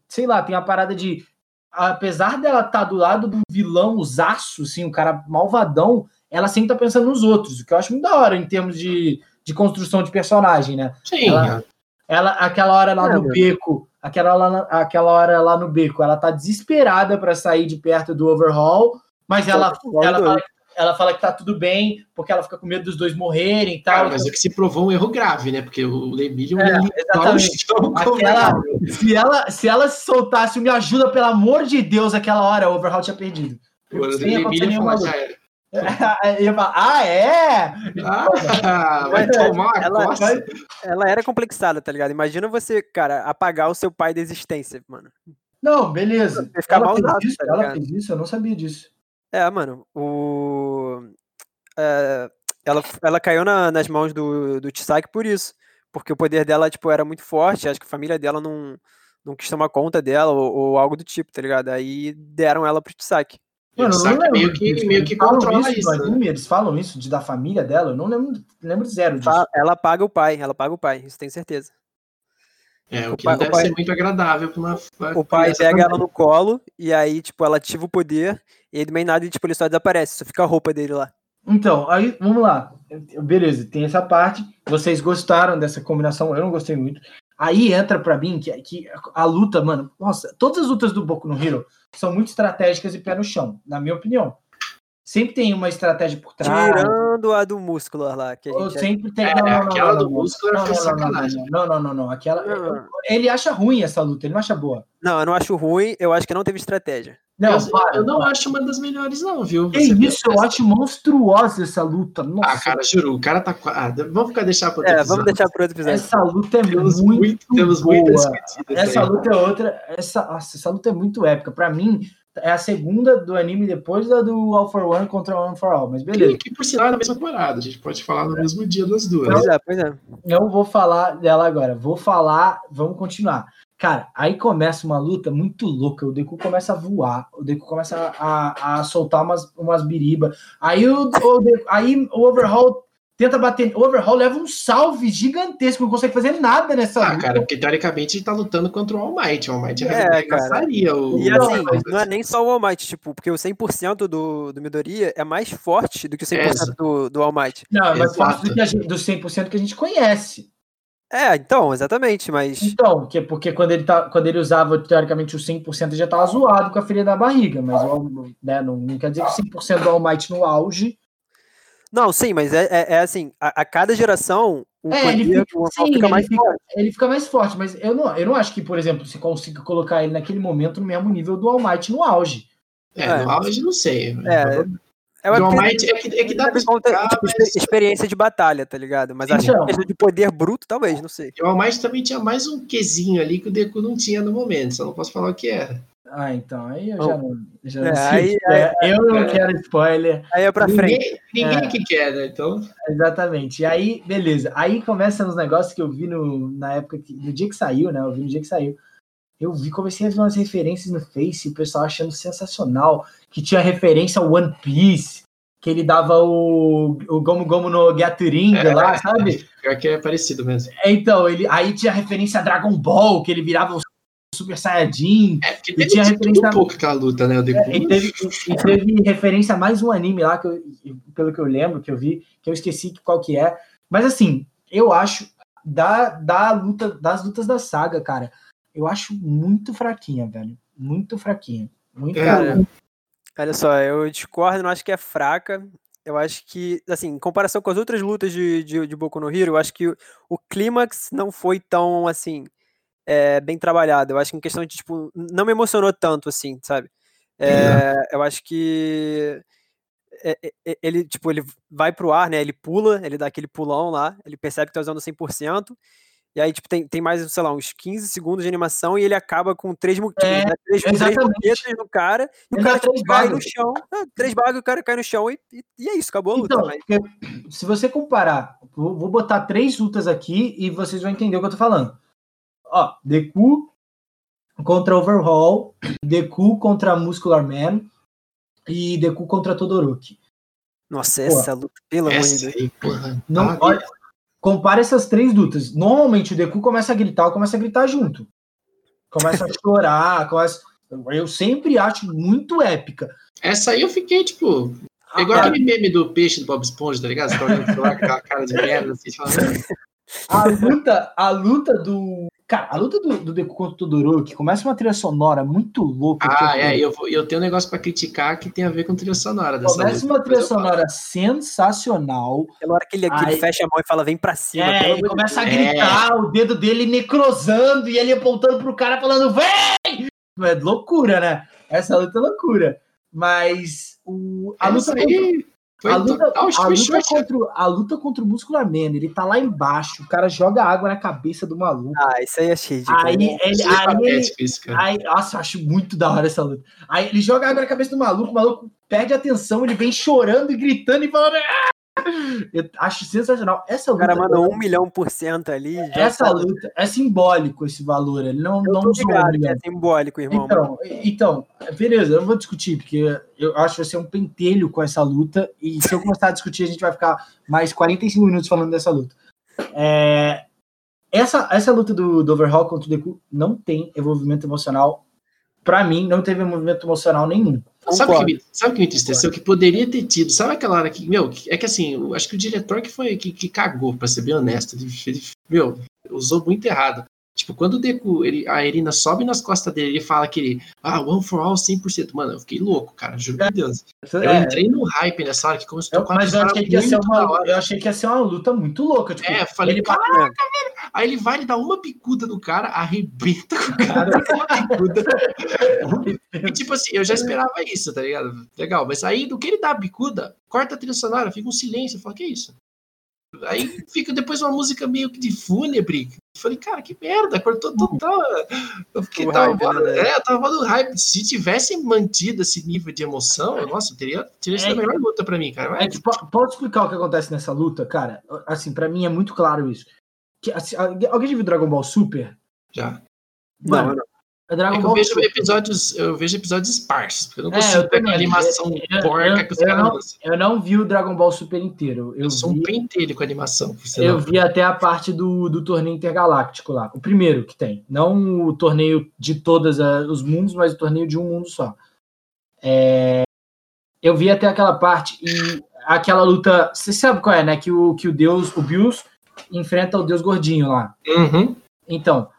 sei lá, tem a parada de. Apesar dela estar tá do lado do vilão, os aços, assim, o cara malvadão, ela sempre tá pensando nos outros, o que eu acho muito da hora em termos de, de construção de personagem, né? Sim. Ela, ela aquela hora lá é, no beco, aquela hora, aquela hora lá no beco, ela tá desesperada para sair de perto do overhaul, mas ela, ela, fala, ela fala que tá tudo bem, porque ela fica com medo dos dois morrerem e tal. Cara, mas é que se provou um erro grave, né? Porque o Lemillion é, exatamente. Aquela, se, ela, se ela se soltasse, me ajuda, pelo amor de Deus, aquela hora, o Overhaul tinha perdido. O Lemillion falou, já era. ah, é? Ah, vai tomar ela, ela era complexada, tá ligado? Imagina você, cara, apagar o seu pai da existência, mano. Não, beleza. Você ficar ela, fez isso, tá ela fez isso, eu não sabia disso. É, mano, o. É, ela, ela caiu na, nas mãos do, do Tisaki por isso. Porque o poder dela, tipo, era muito forte. Acho que a família dela não, não quis tomar conta dela ou, ou algo do tipo, tá ligado? Aí deram ela pro Tisaki. Mano, eu não meio que, meio que controla isso. isso né? Eles falam isso de, da família dela, eu não lembro, lembro zero disso. Ela paga o pai, ela paga o pai, isso tenho certeza. É, o, o que pai, deve pai, ser muito agradável pra uma. Pra o pai pega também. ela no colo e aí, tipo, ela ativa o poder e ele nem nada e, tipo, ele só desaparece, só fica a roupa dele lá. Então, aí, vamos lá. Beleza, tem essa parte. Vocês gostaram dessa combinação? Eu não gostei muito. Aí entra para mim que, que a luta, mano, nossa, todas as lutas do Boku no Hero são muito estratégicas e pé no chão, na minha opinião. Sempre tem uma estratégia por trás. Tirando a do músculo lá. Que a gente sempre tem. É, não, não, aquela não, do músculo não, não, não, não, não, não, Aquela. Ele acha ruim essa luta, ele não acha boa. Não, eu não acho ruim, eu acho que não teve estratégia. Não, eu, para, eu não para. acho uma das melhores, não, viu? Que isso, eu acho monstruosa essa luta. Nossa. Ah, cara, juro, o cara tá. Ah, vamos ficar deixar para outro é, Vamos deixar para outro episódio. Essa luta é temos muito, muito temos boa. Essa aí. luta é outra. Essa, nossa, essa luta é muito épica. Para mim, é a segunda do anime depois da do All for One contra One for All, mas beleza. Que, que por sinal é na mesma temporada, a gente pode falar no é. mesmo dia das duas. Pois é, pois é. Não vou falar dela agora, vou falar, vamos continuar. Cara, aí começa uma luta muito louca. O Deku começa a voar, o Deku começa a, a soltar umas, umas biribas. Aí o, o, aí o Overhaul tenta bater. O Overhaul leva um salve gigantesco, não consegue fazer nada nessa ah, luta. cara, porque teoricamente ele tá lutando contra o All Might. O All Might é, cara. O... E assim, não é nem só o All Might, tipo, porque o 100% do, do Midoriya é mais forte do que o 100% é. do, do All Might. Não, é mais forte do que a gente, do 100% que a gente conhece. É, então, exatamente, mas. Então, porque, porque quando, ele tá, quando ele usava, teoricamente, o 100% já tava zoado com a filha da barriga, mas né, não, não quer dizer que 100% do All Might no auge. Não, sim, mas é, é, é assim, a, a, cada geração o é, ele fica, sim, fica mais ele fica, forte. Ele fica mais forte, mas eu não, eu não acho que, por exemplo, se consiga colocar ele naquele momento no mesmo nível do All Might no auge. É, é. no auge não sei. É, é, Might, é, que, é que dá pra explicar, tipo, mas... experiência de batalha, tá ligado? Mas acho então, que de poder bruto, talvez, não sei. O Might também tinha mais um quesinho ali que o Deku não tinha no momento, só não posso falar o que era. Ah, então, aí eu já não, já é, não sei. Aí, aí, eu não é, quero spoiler. Aí é pra ninguém, frente. Ninguém é. que quer, né? Então. Exatamente. E aí, beleza. Aí começam os negócios que eu vi no, na época, que, no dia que saiu, né? Eu vi no dia que saiu. Eu vi, comecei a ver umas referências no Face, o pessoal achando sensacional, que tinha referência ao One Piece, que ele dava o, o Gomu Gomu no Gaturinga é, lá, sabe? Pior que é parecido mesmo. É, então, ele, aí tinha referência a Dragon Ball, que ele virava o Super Saiyajin. É, porque tinha referência um pouco aquela luta, né? É, e, teve, e teve referência a mais um anime lá, que eu, pelo que eu lembro, que eu vi, que eu esqueci qual que é. Mas assim, eu acho da, da luta, das lutas da saga, cara, eu acho muito fraquinha, velho. Muito fraquinha. Muito cara, olha só, eu discordo, não acho que é fraca. Eu acho que, assim, em comparação com as outras lutas de, de, de Boku no Hero, eu acho que o, o clímax não foi tão, assim, é, bem trabalhado. Eu acho que em questão de, tipo, não me emocionou tanto, assim, sabe? É, eu acho que é, ele, tipo, ele vai pro ar, né? Ele pula, ele dá aquele pulão lá, ele percebe que tá usando 100%, E aí, tipo, tem, tem mais, sei lá, uns 15 segundos de animação e ele acaba com três muquetas, É, né? Três, no cara, e o cara três tipo, cai no chão. é, três bagas, o cara cai no chão e, e, e é isso, acabou a luta. Então, mas- porque se você comparar, vou, vou botar três lutas aqui e vocês vão entender o que eu tô falando. Ó, Deku contra Overhaul, Deku contra Muscular Man e Deku contra Todoroki. Nossa, Pô, essa luta, pelo amor de Deus. aí, porra. Não, Ah, olha, compara essas três lutas. Normalmente o Deku começa a gritar, eu começo a gritar junto. Começa a chorar, começa... Eu sempre acho muito épica. Essa aí eu fiquei, tipo. É igual Ah, aquele meme do peixe do Bob Esponja, tá ligado? Você tá olhando com aquela cara de merda, assim, falando. A luta, a luta do. Cara, a luta do, do Deku contra o Todoroki começa uma trilha sonora muito louca. Ah, que eu- é, eu, vou- eu tenho um negócio pra criticar que tem a ver com trilha sonora dessa Começa música, uma trilha sonora sensacional. Aquela hora que ele, que ele fecha a mão e fala, vem pra cima. É, ele começa a gritar, o dedo dele necrosando e ele apontando pro cara falando, vem! É loucura, né? Essa luta é loucura. Mas o, a luta Essa contra aí foi a luta, a, luta contra, o- a luta contra o Muscular Man, ele tá lá embaixo, o cara joga água na cabeça do maluco. Ah, isso aí é cheio de. Aí ele, aí ele, isso, cara. Aí, nossa, eu acho muito da hora essa luta. Aí ele joga água na cabeça do maluco, o maluco perde a atenção, ele vem chorando e gritando e falando. "Ah!" Eu acho sensacional. Essa O luta. cara manda um milhão por cento ali. Essa luta é simbólico esse valor. Ele não, Eu não ligado é simbólico, irmão. Então, então, beleza, eu não vou discutir, porque eu acho que vai ser um pentelho com essa luta, e se eu começar a discutir, a gente vai ficar mais 45 minutos falando dessa luta. É, essa, essa luta do, do Overhaul contra o Deku não tem envolvimento emocional. Pra mim, não teve envolvimento emocional nenhum. Sabe o que, sabe o que me entristeceu? Que poderia ter tido. Sabe aquela hora que, meu, é que assim, eu acho que o diretor que foi que, que cagou, pra ser bem honesto. Ele, ele, meu, usou muito errado. Tipo, quando o Deku, ele, a Irina sobe nas costas dele, ele fala que ele, ah, one for all 100%. Mano, eu fiquei louco, cara, juro por Deus. Eu É, entrei no hype nessa hora que começou a tocar mas eu achei, que ia ser uma, eu achei que ia ser uma luta muito louca. Tipo, É, falei, ele caraca, velho. Aí ele vai, ele dá uma bicuda no cara, arrebenta com o cara uma. E tipo assim, eu já esperava isso, tá ligado? Legal, mas aí do que ele dá a bicuda, corta a trilha sonora, fica um silêncio. Eu falo, que isso? Aí fica depois uma música meio que de fúnebre. Eu falei, cara, que merda, cortou total. Eu fiquei O tava, hype, né? é, eu tava no hype. Se tivesse mantido esse nível de emoção, nossa, teria, teria sido É. a melhor luta pra mim, cara. É Mas, que, po- posso explicar o que acontece nessa luta, cara? Assim, pra mim é muito claro isso. Que, assim, alguém já viu Dragon Ball Super? já. Não, Mano, não. A É Dragon eu Ball vejo Super, episódios, eu vejo episódios esparsos, porque eu não É, consigo eu aquela também. animação Eu- eu- porca que os eu caras não- eu não vi o Dragon Ball Super inteiro. Eu, Eu sou um vi, pentelho com animação. eu vi até a parte do, do torneio intergaláctico lá. O primeiro que tem. Não o torneio de todos os mundos, mas o torneio de um mundo só. É, eu vi até aquela parte e aquela luta. Você sabe qual é, né? Que o, que o Deus, o Bills, enfrenta o Deus gordinho lá. Uhum. Então,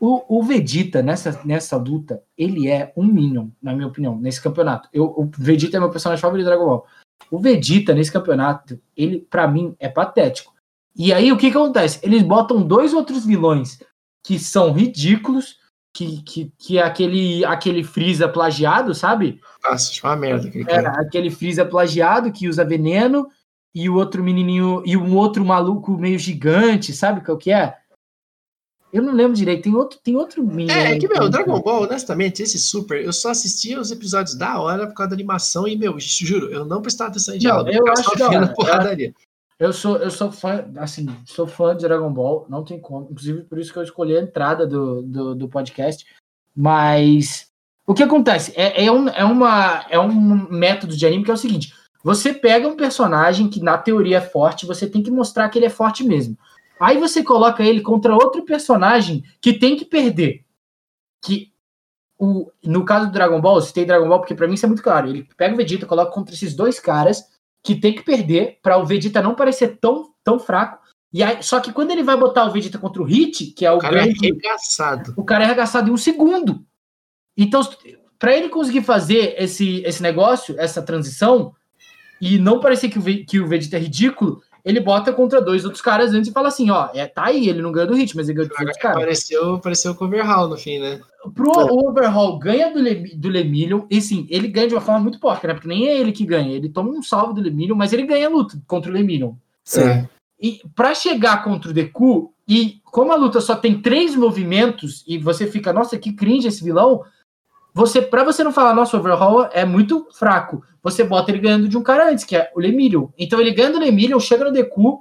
o, o Vegeta nessa, nessa luta, ele é um Minion, na minha opinião, nesse campeonato. Eu, o Vegeta é meu personagem favorito do Dragon Ball. O Vegeta nesse campeonato, ele, pra mim, é patético. E aí, o que, que acontece? Eles botam dois outros vilões que são ridículos, que, que, que é aquele, aquele Freeza plagiado, sabe? Nossa, acho uma merda aquele É, aquele Freeza plagiado que usa veneno e o outro menininho e um outro maluco meio gigante, sabe qual que é? Eu não lembro direito, tem outro, tem outro Minion É, é aí que, meu. Dragon Ball, honestamente, esse Super, eu só assistia os episódios da hora por causa da animação e, meu, juro, eu não prestava atenção em diálogo. eu ficava acho vendo hora. porradaria. Eu sou, eu sou fã, assim, sou fã de Dragon Ball, não tem como, inclusive por isso que eu escolhi a entrada do, do, do podcast. Mas o que acontece? É, é, um, é, uma, é um método de anime que é o seguinte: você pega um personagem que na teoria é forte, você tem que mostrar que ele é forte mesmo. Aí você coloca ele contra outro personagem que tem que perder. Que o, no caso do Dragon Ball, eu citei Dragon Ball porque pra mim isso é muito claro. Ele pega o Vegeta, coloca contra esses dois caras que tem que perder para o Vegeta não parecer tão, tão fraco. E aí, só que quando ele vai botar o Vegeta contra o Hit, que é o O cara é grande arregaçado. o cara é arregaçado em um segundo. Então, para ele conseguir fazer esse, esse negócio, essa transição, e não parecer que o, que o Vegeta é ridículo, ele bota contra dois outros caras antes e fala assim: ó, é, tá aí, ele não ganhou do Hit, mas ele ganhou dos outros caras. Apareceu, apareceu o Coverhall no fim, né? Pro o Overhaul ganha do, Le, do Lemillion, e sim, ele ganha de uma forma muito porca, né? Porque nem é ele que ganha, ele toma um salve do Lemillion, mas ele ganha a luta contra o Lemillion. Sim. É. E pra chegar contra o Deku, E como a luta só tem três movimentos e você fica, nossa, que cringe esse vilão, você, para você não falar, nossa, o overhaul é muito fraco, você bota ele ganhando de um cara antes, que é o Lemillion. Então ele ganha do Lemillion, chega no Deku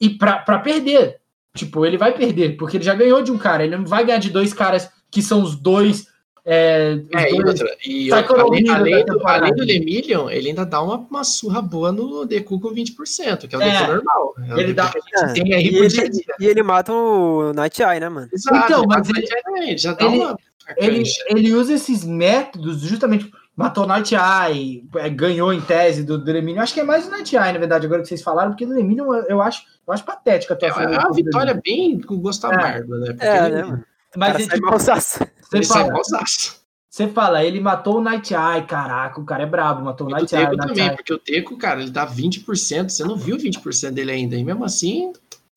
e pra, pra perder. Tipo, ele vai perder, porque ele já ganhou de um cara. Ele não vai ganhar de dois caras que são os dois. É, É, e outra, e outra, além, além do, além do Lemillion, ele ainda dá uma, uma surra boa no Deku com 20%, que é o É, Deku normal. É o ele Deku dá- aí E por dia a ele, e ele mata o Night Eye, né, mano? Exato, Então, ele mas ele- diretamente, já dá ele- uma ele, ele usa esses métodos justamente. Matou o Night Eye, é, ganhou em tese do, Lemillion. Acho que é mais o Night Eye, na verdade, agora que vocês falaram, porque do Lemillion eu, acho, eu acho patética a É, é uma vitória bem com gosto É. amargo, né? Porque É, ele, né? Mas Cara, é, sai tipo, você ele sai fala, você fala, ele matou o Night Eye, caraca, o cara é brabo, matou o Night Eye. Também, Eye. porque o Deco, cara, ele dá 20%, você não viu 20% dele ainda, e mesmo assim,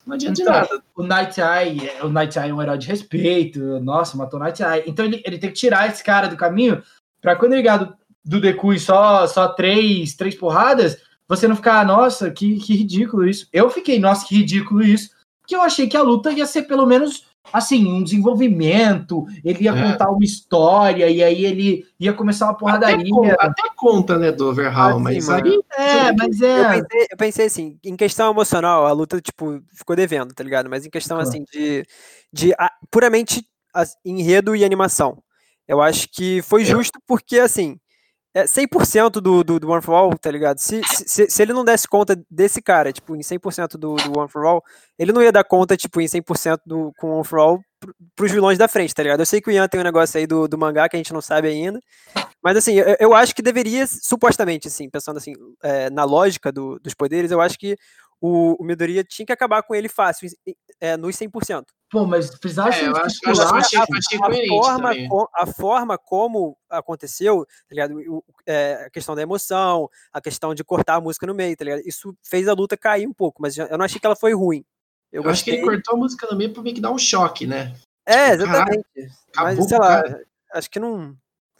não adianta Então, de nada. O Night Eye, é- o Night Eye é um herói de respeito. Nossa, matou o Night Eye. Então ele, ele tem que tirar esse cara do caminho pra quando ele ganhar do, do Deku e só, só três, três porradas, você não ficar, nossa, que, que ridículo isso. Eu fiquei, nossa, que ridículo isso. Porque eu achei que a luta ia ser pelo menos assim, um desenvolvimento, ele ia É. contar uma história, e aí ele ia começar uma Até, porradaria. con- até conta, né, do Overhaul, Ah, mas sim, aí É, mas Eu é. pensei, eu pensei assim, em questão emocional, a luta, tipo, ficou devendo, tá ligado? Mas em questão, Ah. assim, de, de ah, puramente as- enredo e animação. Eu acho que foi É. justo porque, assim, é 100% do, do, do One for All, tá ligado? Se, se, se ele não desse conta desse cara, tipo, em 100% do, do One for All, ele não ia dar conta, tipo, em 100% do, com One for All pro- pros vilões da frente, tá ligado? Eu sei que o Ian tem um negócio aí do, do mangá que a gente não sabe ainda, mas, assim, eu, eu acho que deveria, supostamente, assim, pensando assim, é, na lógica do- dos poderes, eu acho que o, o Midoriya tinha que acabar com ele fácil, é, nos 100%. Pô, mas precisava É, ser eu acho- estipular- acho- achei- a, achei a coerente forma, a forma como aconteceu, tá ligado? O- é, a questão da emoção, a questão de cortar a música no meio, tá ligado? Isso fez a luta cair um pouco, mas eu não achei que ela foi ruim. Eu, eu acho que ele cortou a música no meio pra meio que dar um choque, né? É, tipo, caralho, exatamente. Mas, acabou sei lá, cara. acho que não.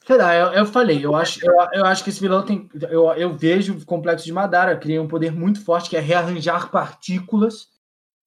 Sei lá, eu, eu falei, eu acho, eu, eu acho que esse vilão tem. Eu, eu vejo o complexo de Madara, cria um poder muito forte que é rearranjar partículas.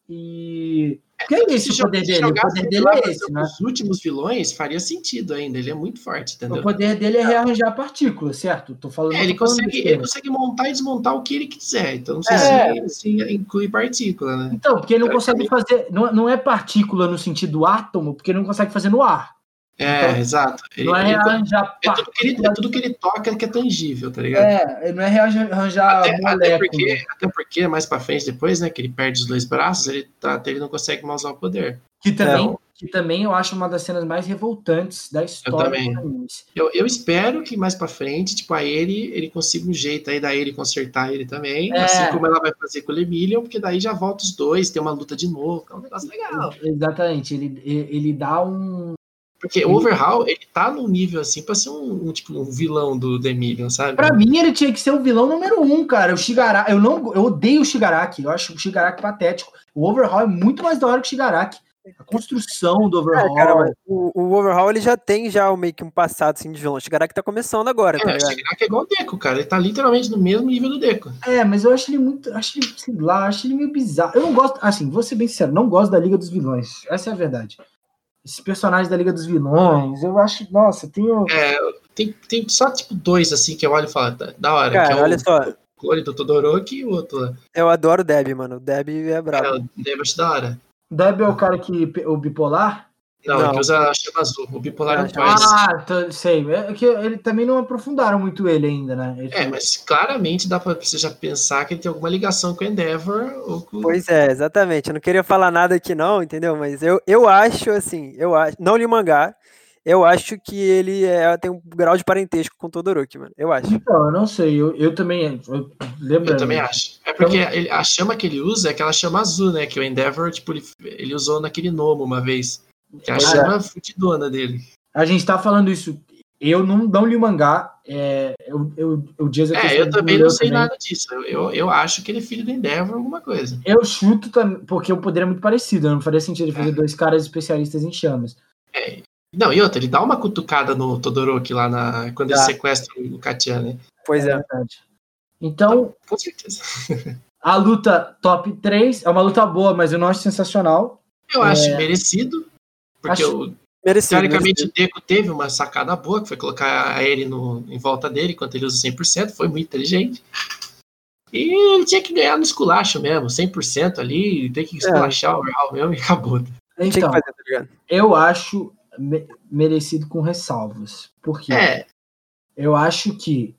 E. Que é Se o poder dele? O poder ele dele é esse, né? Os últimos vilões faria sentido ainda, ele é muito forte, O entendeu? poder dele é rearranjar partículas, certo? Tô falando. É, ele, falando consegue, ele consegue montar e desmontar o que ele quiser, então não sei É. se, se inclui partícula, né? Então, porque ele não consegue fazer. Não, não é partícula no sentido átomo, porque ele não consegue fazer no ar. É, Então, exato. Ele, Não é ele- rearranjar é, tudo que ele, é tudo que ele toca que é tangível, tá ligado? É, não é rearranjar Até, até, porque, até porque mais pra frente, depois, né, que ele perde os dois braços, ele, tá, até ele não consegue mais usar o poder. Que também, É. que também eu acho uma das cenas mais revoltantes da história também. dos animes. Eu, eu espero que mais pra frente, tipo, a ele, ele consiga um jeito aí da ele consertar ele também, É. assim como ela vai fazer com o Lemillion, porque daí já volta os dois, tem uma luta de novo, é um negócio legal. Exatamente, ele, ele dá um. Porque o Overhaul, ele tá num nível assim pra ser um, um, tipo, um vilão do Demillion, sabe? Pra mim, ele tinha que ser o vilão número um, cara. O Shigaraki. Eu, não, eu odeio o Shigaraki. Eu acho o Shigaraki patético. O Overhaul é muito mais da hora que o Shigaraki. A construção do É, Overhaul. cara, mas o, o Overhaul ele já tem já meio que um passado assim, de vilão. O Shigaraki tá começando agora, tá É, o ligado? Shigaraki é igual o Deco, cara. Ele tá literalmente no mesmo nível do Deco. É, mas eu acho ele muito. Acho ele, sei lá, acho ele meio bizarro. Eu não gosto. Assim, vou ser bem sincero, não gosto da Liga dos Vilões. Essa é a verdade. Esses personagens da Liga dos Vilões, eu acho. Nossa, tem o. É, tem, tem só tipo dois assim que eu olho e falo, "Tá, da hora. Cara, que é olha o só, clone do Todoroki e o outro lá. eu adoro o Deb, mano. O Deb é brabo. É, o Deve acho da hora. Deb é o cara que. O bipolar? Não, Não. que usa a chama azul. O bipolar não faz. Ah, tô- sei. É que ele também não aprofundaram muito ele ainda, né? Ele- É, mas claramente dá pra você já pensar que ele tem alguma ligação com o Endeavor ou com. Pois é, exatamente. Eu não queria falar nada aqui não, entendeu? Mas eu, eu acho assim, eu acho, não li mangá, eu acho que ele é, tem um grau de parentesco com o Todoroki, mano. Eu acho. Então, eu não sei. Eu, eu também. Eu, lembrando. Eu também acho. É porque ele- a chama que ele usa é aquela chama azul, né? Que o Endeavor, tipo, ele, ele usou naquele Nomo uma vez. Que é a é. fudidona dele. A gente tá falando isso. Eu não, não li o mangá. É, eu, eu, o Dias É, eu também não sei também. nada disso. Eu, eu, eu acho que ele é filho do Endeavor alguma coisa. Eu chuto também, porque o poder é muito parecido. Não faria sentido ele É. fazer dois caras especialistas em chamas. Não, e outra, ele dá uma cutucada no Todoroki lá na, quando ele Dá. sequestra o Katian, né? Pois é. verdade. Então, Com certeza. a luta top 3 é uma luta boa, mas eu não acho sensacional. Eu acho merecido, porque Acho- o, Merecido. teoricamente merecido. o Deco teve uma sacada boa, que foi colocar a Eri no, em volta dele, enquanto ele usa 100%, foi muito inteligente. E ele tinha que ganhar no esculacho mesmo, 100% ali, tem que esculachar o Real mesmo e acabou. Então, fazer, tá eu acho me- merecido com ressalvas. Porque É, eu acho que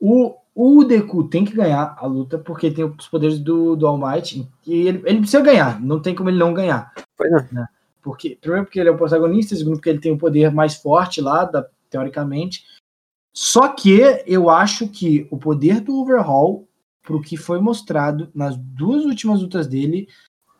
o, o Deku tem que ganhar a luta, porque tem os poderes do, do All Might, e ele, ele precisa ganhar, não tem como ele não ganhar. Pois não. Porque, primeiro porque ele é o protagonista, segundo porque ele tem o poder mais forte lá, da- teoricamente. Só que eu acho que o poder do Overhaul, pro que foi mostrado nas duas últimas lutas dele,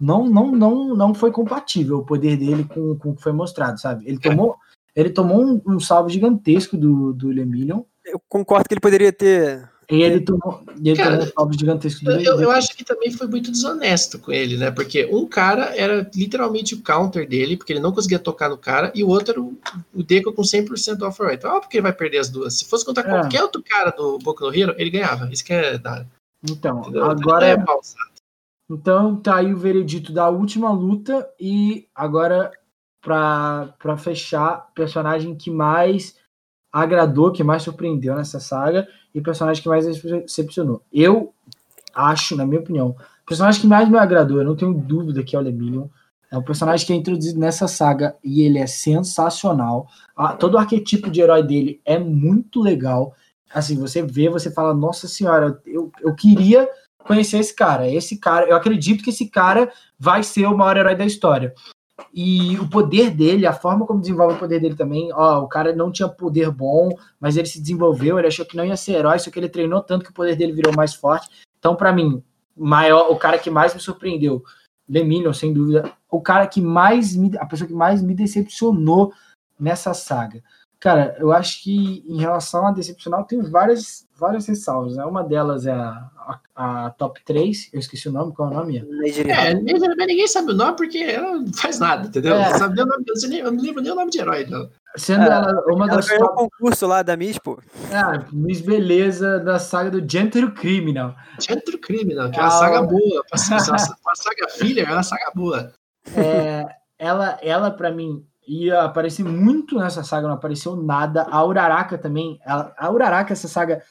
não não não não foi compatível o poder dele com, com o que foi mostrado, sabe? Ele tomou, ele tomou um, um salve gigantesco do, do Lemillion, Eu concordo que ele poderia ter. E ele tomou, e ele Cara, tomou um gigantesco do eu, eu- eu Lemillion. acho que também foi muito desonesto com ele, né? Porque um cara era literalmente o counter dele, porque ele não conseguia tocar no cara, e o outro era o, o Deco com 100% offer rate. Óbvio que ele vai perder as duas. Se fosse contra É. qualquer outro cara do Boku no Hero, ele ganhava. Isso que é da. Então, entendeu? agora é falso. Então tá aí o veredito da última luta e agora pra pra fechar, personagem que mais agradou, que mais surpreendeu nessa saga e personagem que mais decepcionou. Eu acho, na minha opinião, o personagem que mais me agradou, eu não tenho dúvida que é o Lemillion. É um personagem que é introduzido nessa saga e ele é sensacional. Todo o arquetipo de herói dele é muito legal. Assim, você vê, você fala, nossa senhora, eu, eu queria conhecer esse cara. Esse cara, eu acredito que esse cara vai ser o maior herói da história. E o poder dele, a forma como desenvolve o poder dele também, ó, o cara não tinha poder bom, mas ele se desenvolveu, ele achou que não ia ser herói, só que ele treinou tanto que o poder dele virou mais forte. Então, pra mim, maior, o cara que mais me surpreendeu, Lemillion, sem dúvida, o cara que mais me, a pessoa que mais me decepcionou nessa saga. Cara, eu acho que em relação a decepcional tem várias, várias ressalvas. Né? Uma delas é a, a, a top 3, eu esqueci o nome, qual é o nome? É, ninguém ninguém sabe o nome porque ela não faz nada, entendeu? É. Sabe nem o nome, eu, não sei nem- eu não lembro nem o nome de herói, não. Sendo É, ela uma Ela das ganhou o top, concurso lá da Miss, pô. ah, Miss Beleza da saga do Gentile Criminal. Gentro Criminal, que é uma saga boa. Pra, pra, pra saga filler, é uma saga boa. É, ela, ela para mim, ia aparecer muito nessa saga, não apareceu nada. A Uraraka também, ela, a Uraraka, essa saga,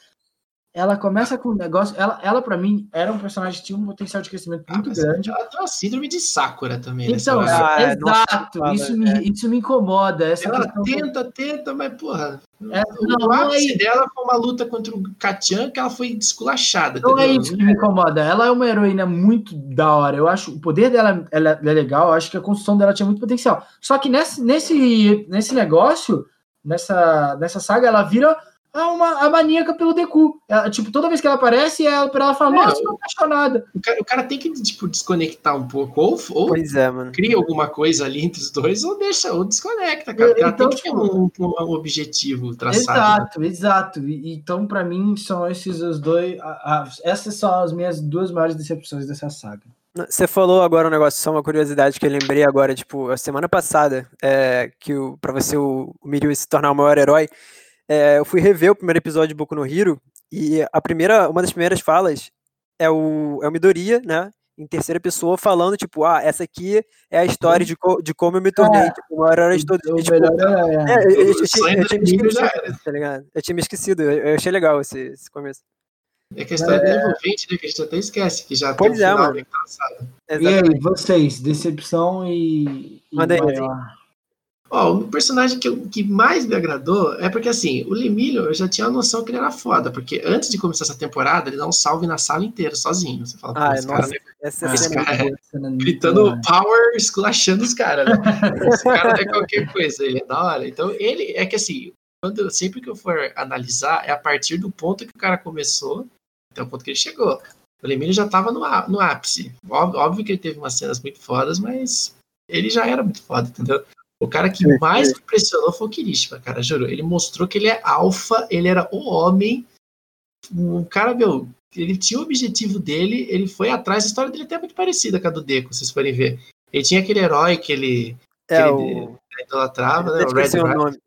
ela começa com um negócio. Ela, ela para mim, era um personagem que tinha um potencial de crescimento muito Ah, grande. Ela tem uma síndrome de Sakura também, né? Então, lá. Ah, é, nossa, exato, fala, isso, me, isso me incomoda. Essa Ela tenta, tenta, mas, porra. É, o não, não ápice é- dela foi uma luta contra o Katian que ela foi desculachada. Não é entendeu? isso que me incomoda. Ela é uma heroína muito da hora. Eu acho o poder dela ela é legal. Eu acho que a construção dela tinha muito potencial. Só que nesse, nesse, nesse negócio, nessa, nessa saga, ela vira a, uma, a maníaca pelo Deku. Ela, tipo, toda vez que ela aparece, ela, ela fala, É, nossa, eu tô apaixonada. O cara, o cara tem que tipo, desconectar um pouco. Ou, ou Pois é, mano. cria alguma coisa ali entre os dois, ou deixa, ou desconecta, cara. Porque ela Então, tem que ter tipo, um, um- um objetivo traçado. né? Exato, exato. E- Então, pra mim, são esses os dois. a- a- essas são as minhas duas maiores decepções dessa saga. Você falou agora um negócio, só uma curiosidade que eu lembrei agora, tipo, a semana passada, é, que o, pra você o, o Miryu se tornar o maior herói, é, eu fui rever o primeiro episódio de Boku no Hero, e a primeira, uma das primeiras falas é o, é o Midoriya, né, em terceira pessoa, falando, tipo, ah, essa aqui é a história de, co- de como eu me tornei, tipo, o maior herói de todos. O E, tipo, melhor é- é, eu, eu- eu O tinha- eu tinha me esquecido, tá ligado? Eu tinha me esquecido, eu, eu achei legal esse, esse começo. É que a história é envolvente, né? Que a gente até esquece que já Pois tem um é, final mano. E aí, vocês, decepção e. e Manda aí, Ó, o personagem que, eu- que mais me agradou é porque, assim, o Lemilho, eu já tinha a noção que ele era foda, porque antes de começar essa temporada, ele dá um salve na sala inteira, sozinho. Você fala, Ah, esse nossa, cara, essa esse é cara- muito boa. gritando power, esculachando os caras, né? Esse cara não é qualquer coisa, ele é da hora. Então, ele, é que assim, quando, sempre que eu for analisar, é a partir do ponto que o cara começou até o ponto que ele chegou. O Lemilho já tava no, no ápice. Óbvio, óbvio que ele teve umas cenas muito fodas, mas ele já era muito foda, entendeu? O cara que mais me impressionou foi o Kirishima, cara, juro. Ele mostrou que ele é alfa, ele era o homem. O cara, meu, ele tinha o objetivo dele, ele foi atrás. A história dele até é muito parecida com a do Deco, vocês forem ver. Ele tinha aquele herói que ele É ele- o. idolatrava, né? O Red o Riot.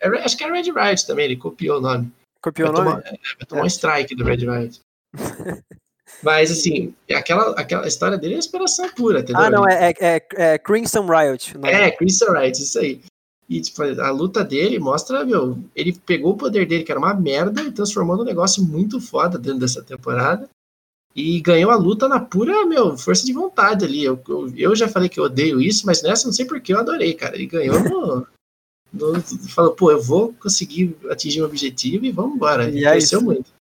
É, Red- Acho que é Red Riot também, ele copiou o nome. Copiou o Vai nome? tomar, é, vai tomar É. um strike do Red Riot. Mas, assim, aquela, aquela história dele é inspiração pura, entendeu? Ah, não, é, é, é, é Crimson Riot. Não. É, Crimson Riot, isso aí. E, tipo, a luta dele mostra, meu, ele pegou o poder dele, que era uma merda, e transformou num negócio muito foda dentro dessa temporada. E ganhou a luta na pura, meu, força de vontade ali. Eu, eu, eu já falei que eu odeio isso, mas nessa não sei porque eu adorei, cara. Ele ganhou no. no falou, pô, eu vou conseguir atingir o objetivo e vamos embora. E E é cresceu isso. muito.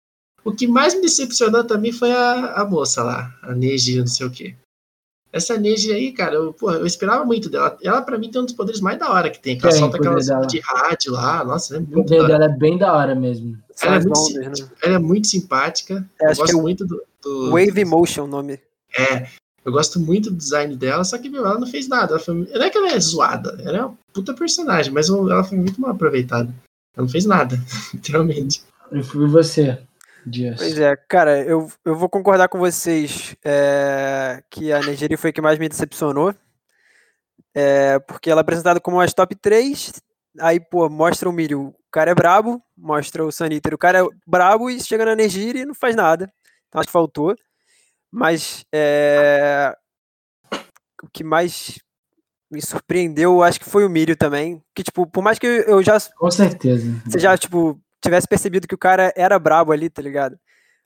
O que mais me decepcionou também foi a, a moça lá, a Neji, não sei o quê. Essa Neji aí, cara, eu, porra, eu esperava muito dela. Ela, pra mim, tem um dos poderes mais da hora que tem. Que ela Tem, solta o aquela dela. de rádio lá. Nossa, ela é O muito da poder dela é bem da hora mesmo. Ela é muito ondas, né? Ela é muito simpática. É, eu gosto é o- muito do, do- Wave Motion o nome. É, eu gosto muito do design dela, só que, meu, ela não fez nada. Ela foi, não é que ela é zoada, ela é uma puta personagem, mas ela foi muito mal aproveitada. Ela não fez nada, literalmente. E fui você, Dias. Pois é, cara, eu, eu vou concordar com vocês é, que a Nigeri foi a que mais me decepcionou. É, porque ela é apresentada como as top 3, aí, pô, mostra o Milho, o cara é brabo, mostra o Saniter, o cara é brabo e chega na Nigeri e não faz nada. Então acho que faltou. Mas é, o que mais me surpreendeu, acho que foi o Milho também. Que, tipo, por mais que eu já Com certeza. você já, tipo, tivesse percebido que o cara era brabo ali, tá ligado?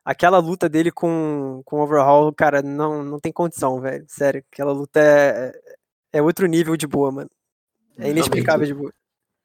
Aquela luta dele com, com o Overhaul, cara, não, não tem condição, velho. Sério, aquela luta é, é outro nível de boa, mano. É inexplicável de boa.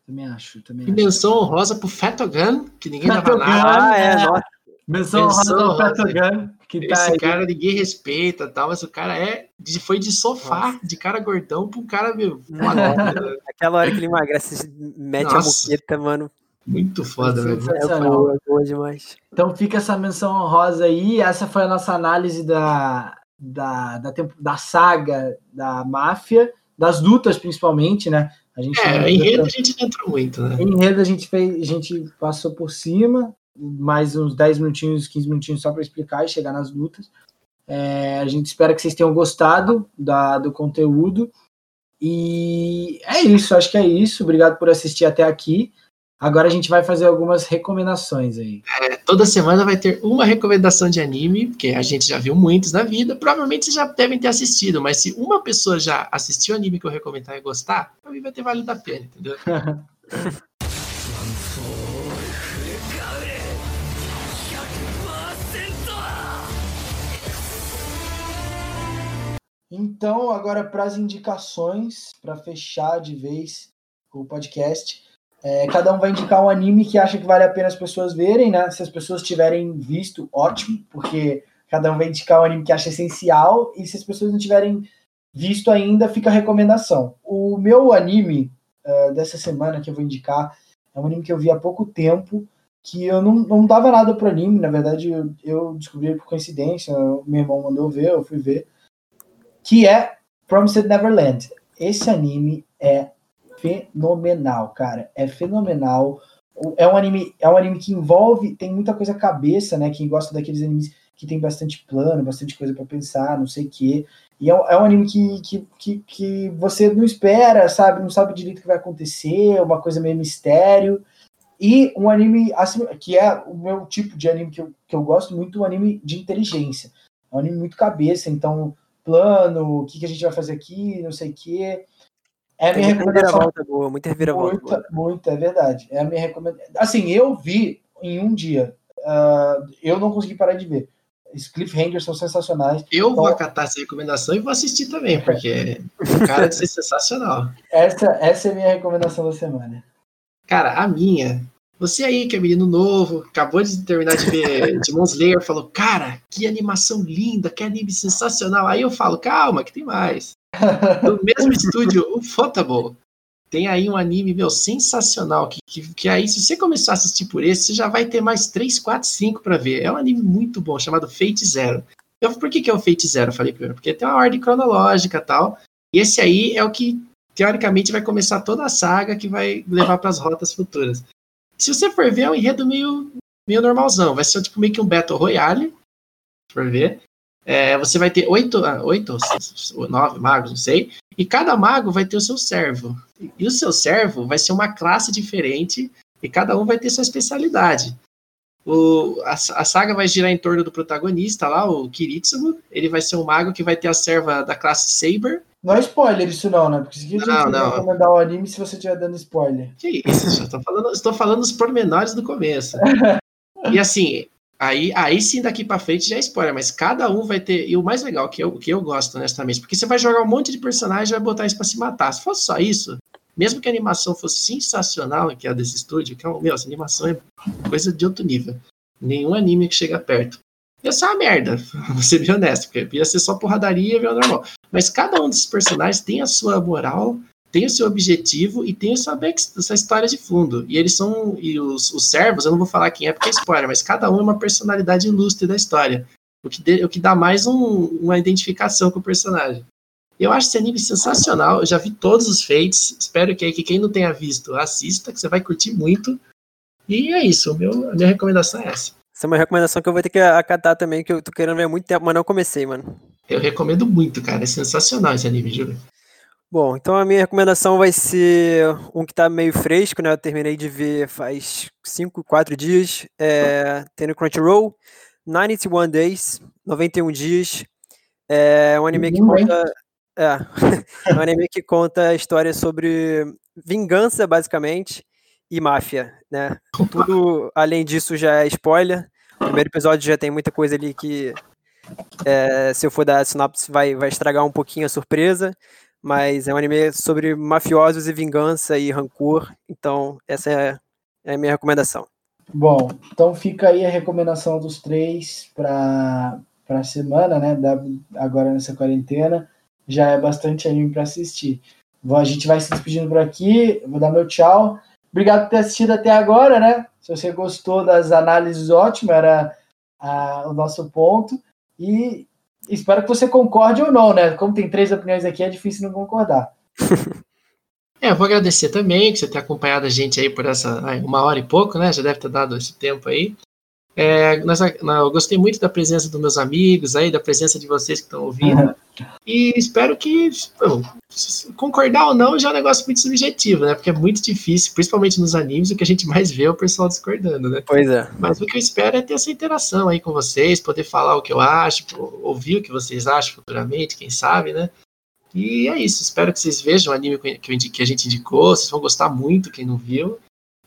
Também acho, também E acho. menção honrosa pro Fatogun, que ninguém dava nada. Ah, é, é. nossa. Menção honrosa honrosa. Patogun, que tá Esse aí. cara ninguém respeita tal, mas o cara é. de- Foi de sofá, de cara gordão, pra um cara, meu, foda, Aquela hora que ele emagrece, mete Nossa. a moqueta, mano. Muito foda, velho. É Sensacional. boa demais. Então fica essa menção honrosa aí. Essa foi a nossa análise da, da, da, tempo- da saga da máfia, das lutas principalmente, né? A gente É, enredo a gente não entrou muito, né? Enredo a gente fez, a gente passou por cima, mais uns 10 minutinhos, 15 minutinhos só para explicar e chegar nas lutas. É, a gente espera que vocês tenham gostado da, do conteúdo. E é isso, acho que é isso. Obrigado por assistir até aqui. Agora a gente vai fazer algumas recomendações aí. É, toda semana vai ter uma recomendação de anime, porque a gente já viu muitos na vida. Provavelmente vocês já devem ter assistido, mas se uma pessoa já assistiu o anime que eu recomendar e gostar, pra mim vai ter valido a pena, entendeu? Então, agora para as indicações, para fechar de vez o podcast, é, cada um vai indicar um anime que acha que vale a pena as pessoas verem, né? Se as pessoas tiverem visto, ótimo, porque cada um vai indicar um anime que acha essencial, e se as pessoas não tiverem visto ainda, fica a recomendação. O meu anime eh, dessa semana que eu vou indicar é um anime que eu vi há pouco tempo, que eu não, não dava nada pro anime, na verdade eu, eu descobri por coincidência, meu irmão mandou ver, eu fui ver, que é Promised Neverland. Esse anime é fenomenal, cara, é fenomenal. É um anime, é um anime que envolve, tem muita coisa cabeça, né? Quem gosta daqueles animes que tem bastante plano, bastante coisa pra pensar, não sei o quê. E é um, é um anime que, que, que, que você não espera, sabe? Não sabe direito o que vai acontecer, uma coisa meio mistério. E um anime, assim, que é o meu tipo de anime que eu, que eu gosto muito, um anime de inteligência. É um anime muito cabeça, então, plano, o que, que a gente vai fazer aqui, não sei o quê. É a minha muita recomendação. reviravolta boa, muita reviravolta boa. Muita, muita, é verdade. É a minha recomendação. Assim, eu vi em um dia. ah, eu não consegui parar de ver. Os cliffhangers são sensacionais. Eu vou Ó. acatar essa recomendação e vou assistir também, porque o cara ser sensacional. Essa, essa é a minha recomendação da semana. Cara, a minha. Você aí que é menino novo, acabou de terminar de ver Demon Slayer, falou, cara, que animação linda, que anime sensacional. Aí eu falo, calma, que tem mais. Do mesmo estúdio, o Photable. Tem aí um anime, meu, sensacional, que, que, que aí, se você começar a assistir por esse, você já vai ter mais 3, 4, 5 pra ver. É um anime muito bom, chamado Fate Zero. Eu, por que, que é o Fate Zero? Falei primeiro, porque tem uma ordem cronológica e tal. E esse aí é o que, teoricamente, vai começar toda a saga que vai levar para as rotas futuras. Se você for ver, é um enredo meio, meio normalzão. Vai ser tipo meio que um Battle Royale, for ver. É, você vai ter oito, ah, oito ou nove magos, não sei. E cada mago vai ter o seu servo. E o seu servo vai ser uma classe diferente e cada um vai ter sua especialidade. O, a, a, saga vai girar em torno do protagonista lá, o Kiritsugu. Ele vai ser um mago que vai ter a serva da classe Saber. Não é spoiler isso não, né? Porque se não, não. recomendar o anime se você estiver dando spoiler. Que isso, estou falando, estou falando os pormenores do começo. e assim, aí, aí sim daqui para frente já é spoiler, mas cada um vai ter. E o mais legal, que eu, que eu gosto, honestamente, porque você vai jogar um monte de personagem e vai botar isso pra se matar. Se fosse só isso, mesmo que a animação fosse sensacional, que é a desse estúdio, que é, meu, essa animação é coisa de outro nível. Nenhum anime que chega perto. Ia ser uma merda, vou ser bem honesto, porque ia ser só porradaria e normal. Mas cada um desses personagens tem a sua moral, tem o seu objetivo e tem essa, essa história de fundo. E eles são. E os, os servos, eu não vou falar quem é porque é spoiler, mas cada um é uma personalidade ilustre da história. O que, de, o que dá mais um, uma identificação com o personagem. Eu acho esse anime sensacional. Eu já vi todos os feitos. Espero que, que quem não tenha visto assista, que você vai curtir muito. E é isso. Meu, a minha recomendação é essa. Essa é uma recomendação que eu vou ter que acatar também, que eu tô querendo ver há muito tempo, mas não comecei, mano. Eu recomendo muito, cara. É sensacional esse anime, juro. Bom, então a minha recomendação vai ser um que tá meio fresco, né? Eu terminei de ver faz 5, 4 dias. É, tem no Crunchyroll. 91 Days, 91 dias. É um anime que conta. É, é um anime que conta a história sobre vingança, basicamente, e máfia, né? Tudo além disso já é spoiler. O primeiro episódio já tem muita coisa ali que, é, se eu for dar sinopse, vai, vai estragar um pouquinho a surpresa. Mas é um anime sobre mafiosos e vingança e rancor. Então, essa é, é a minha recomendação. Bom, então fica aí a recomendação dos três para a semana, né? Da, agora nessa quarentena. Já é bastante anime para assistir. A gente vai se despedindo por aqui. Vou dar meu tchau. Obrigado por ter assistido até agora, né? Se você gostou das análises, ótimo, era a, o nosso ponto. E espero que você concorde ou não, né? Como tem três opiniões aqui, é difícil não concordar. É, eu vou agradecer também que você ter acompanhado a gente aí por essa uma hora e pouco, né? Já deve ter dado esse tempo aí. É, nós, eu gostei muito da presença dos meus amigos aí, da presença de vocês que estão ouvindo. Uhum. E espero que, bom, concordar ou não já é um negócio muito subjetivo, né? Porque é muito difícil, principalmente nos animes, o que a gente mais vê é o pessoal discordando, né? Pois é. Mas o que eu espero é ter essa interação aí com vocês, poder falar o que eu acho, ouvir o que vocês acham futuramente, quem sabe, né? E é isso. Espero que vocês vejam o anime que a gente indicou. Vocês vão gostar muito, quem não viu.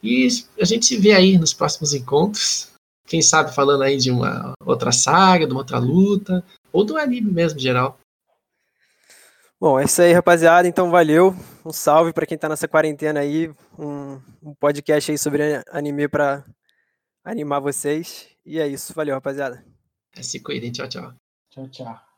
E a gente se vê aí nos próximos encontros. Quem sabe falando aí de uma outra saga, de uma outra luta, ou do anime mesmo, em geral. Bom, é isso aí, rapaziada. Então, valeu. Um salve para quem tá nessa quarentena aí. Um, um podcast aí sobre anime para animar vocês. E é isso. Valeu, rapaziada. É, se cuidem. Tchau, tchau. Tchau, tchau.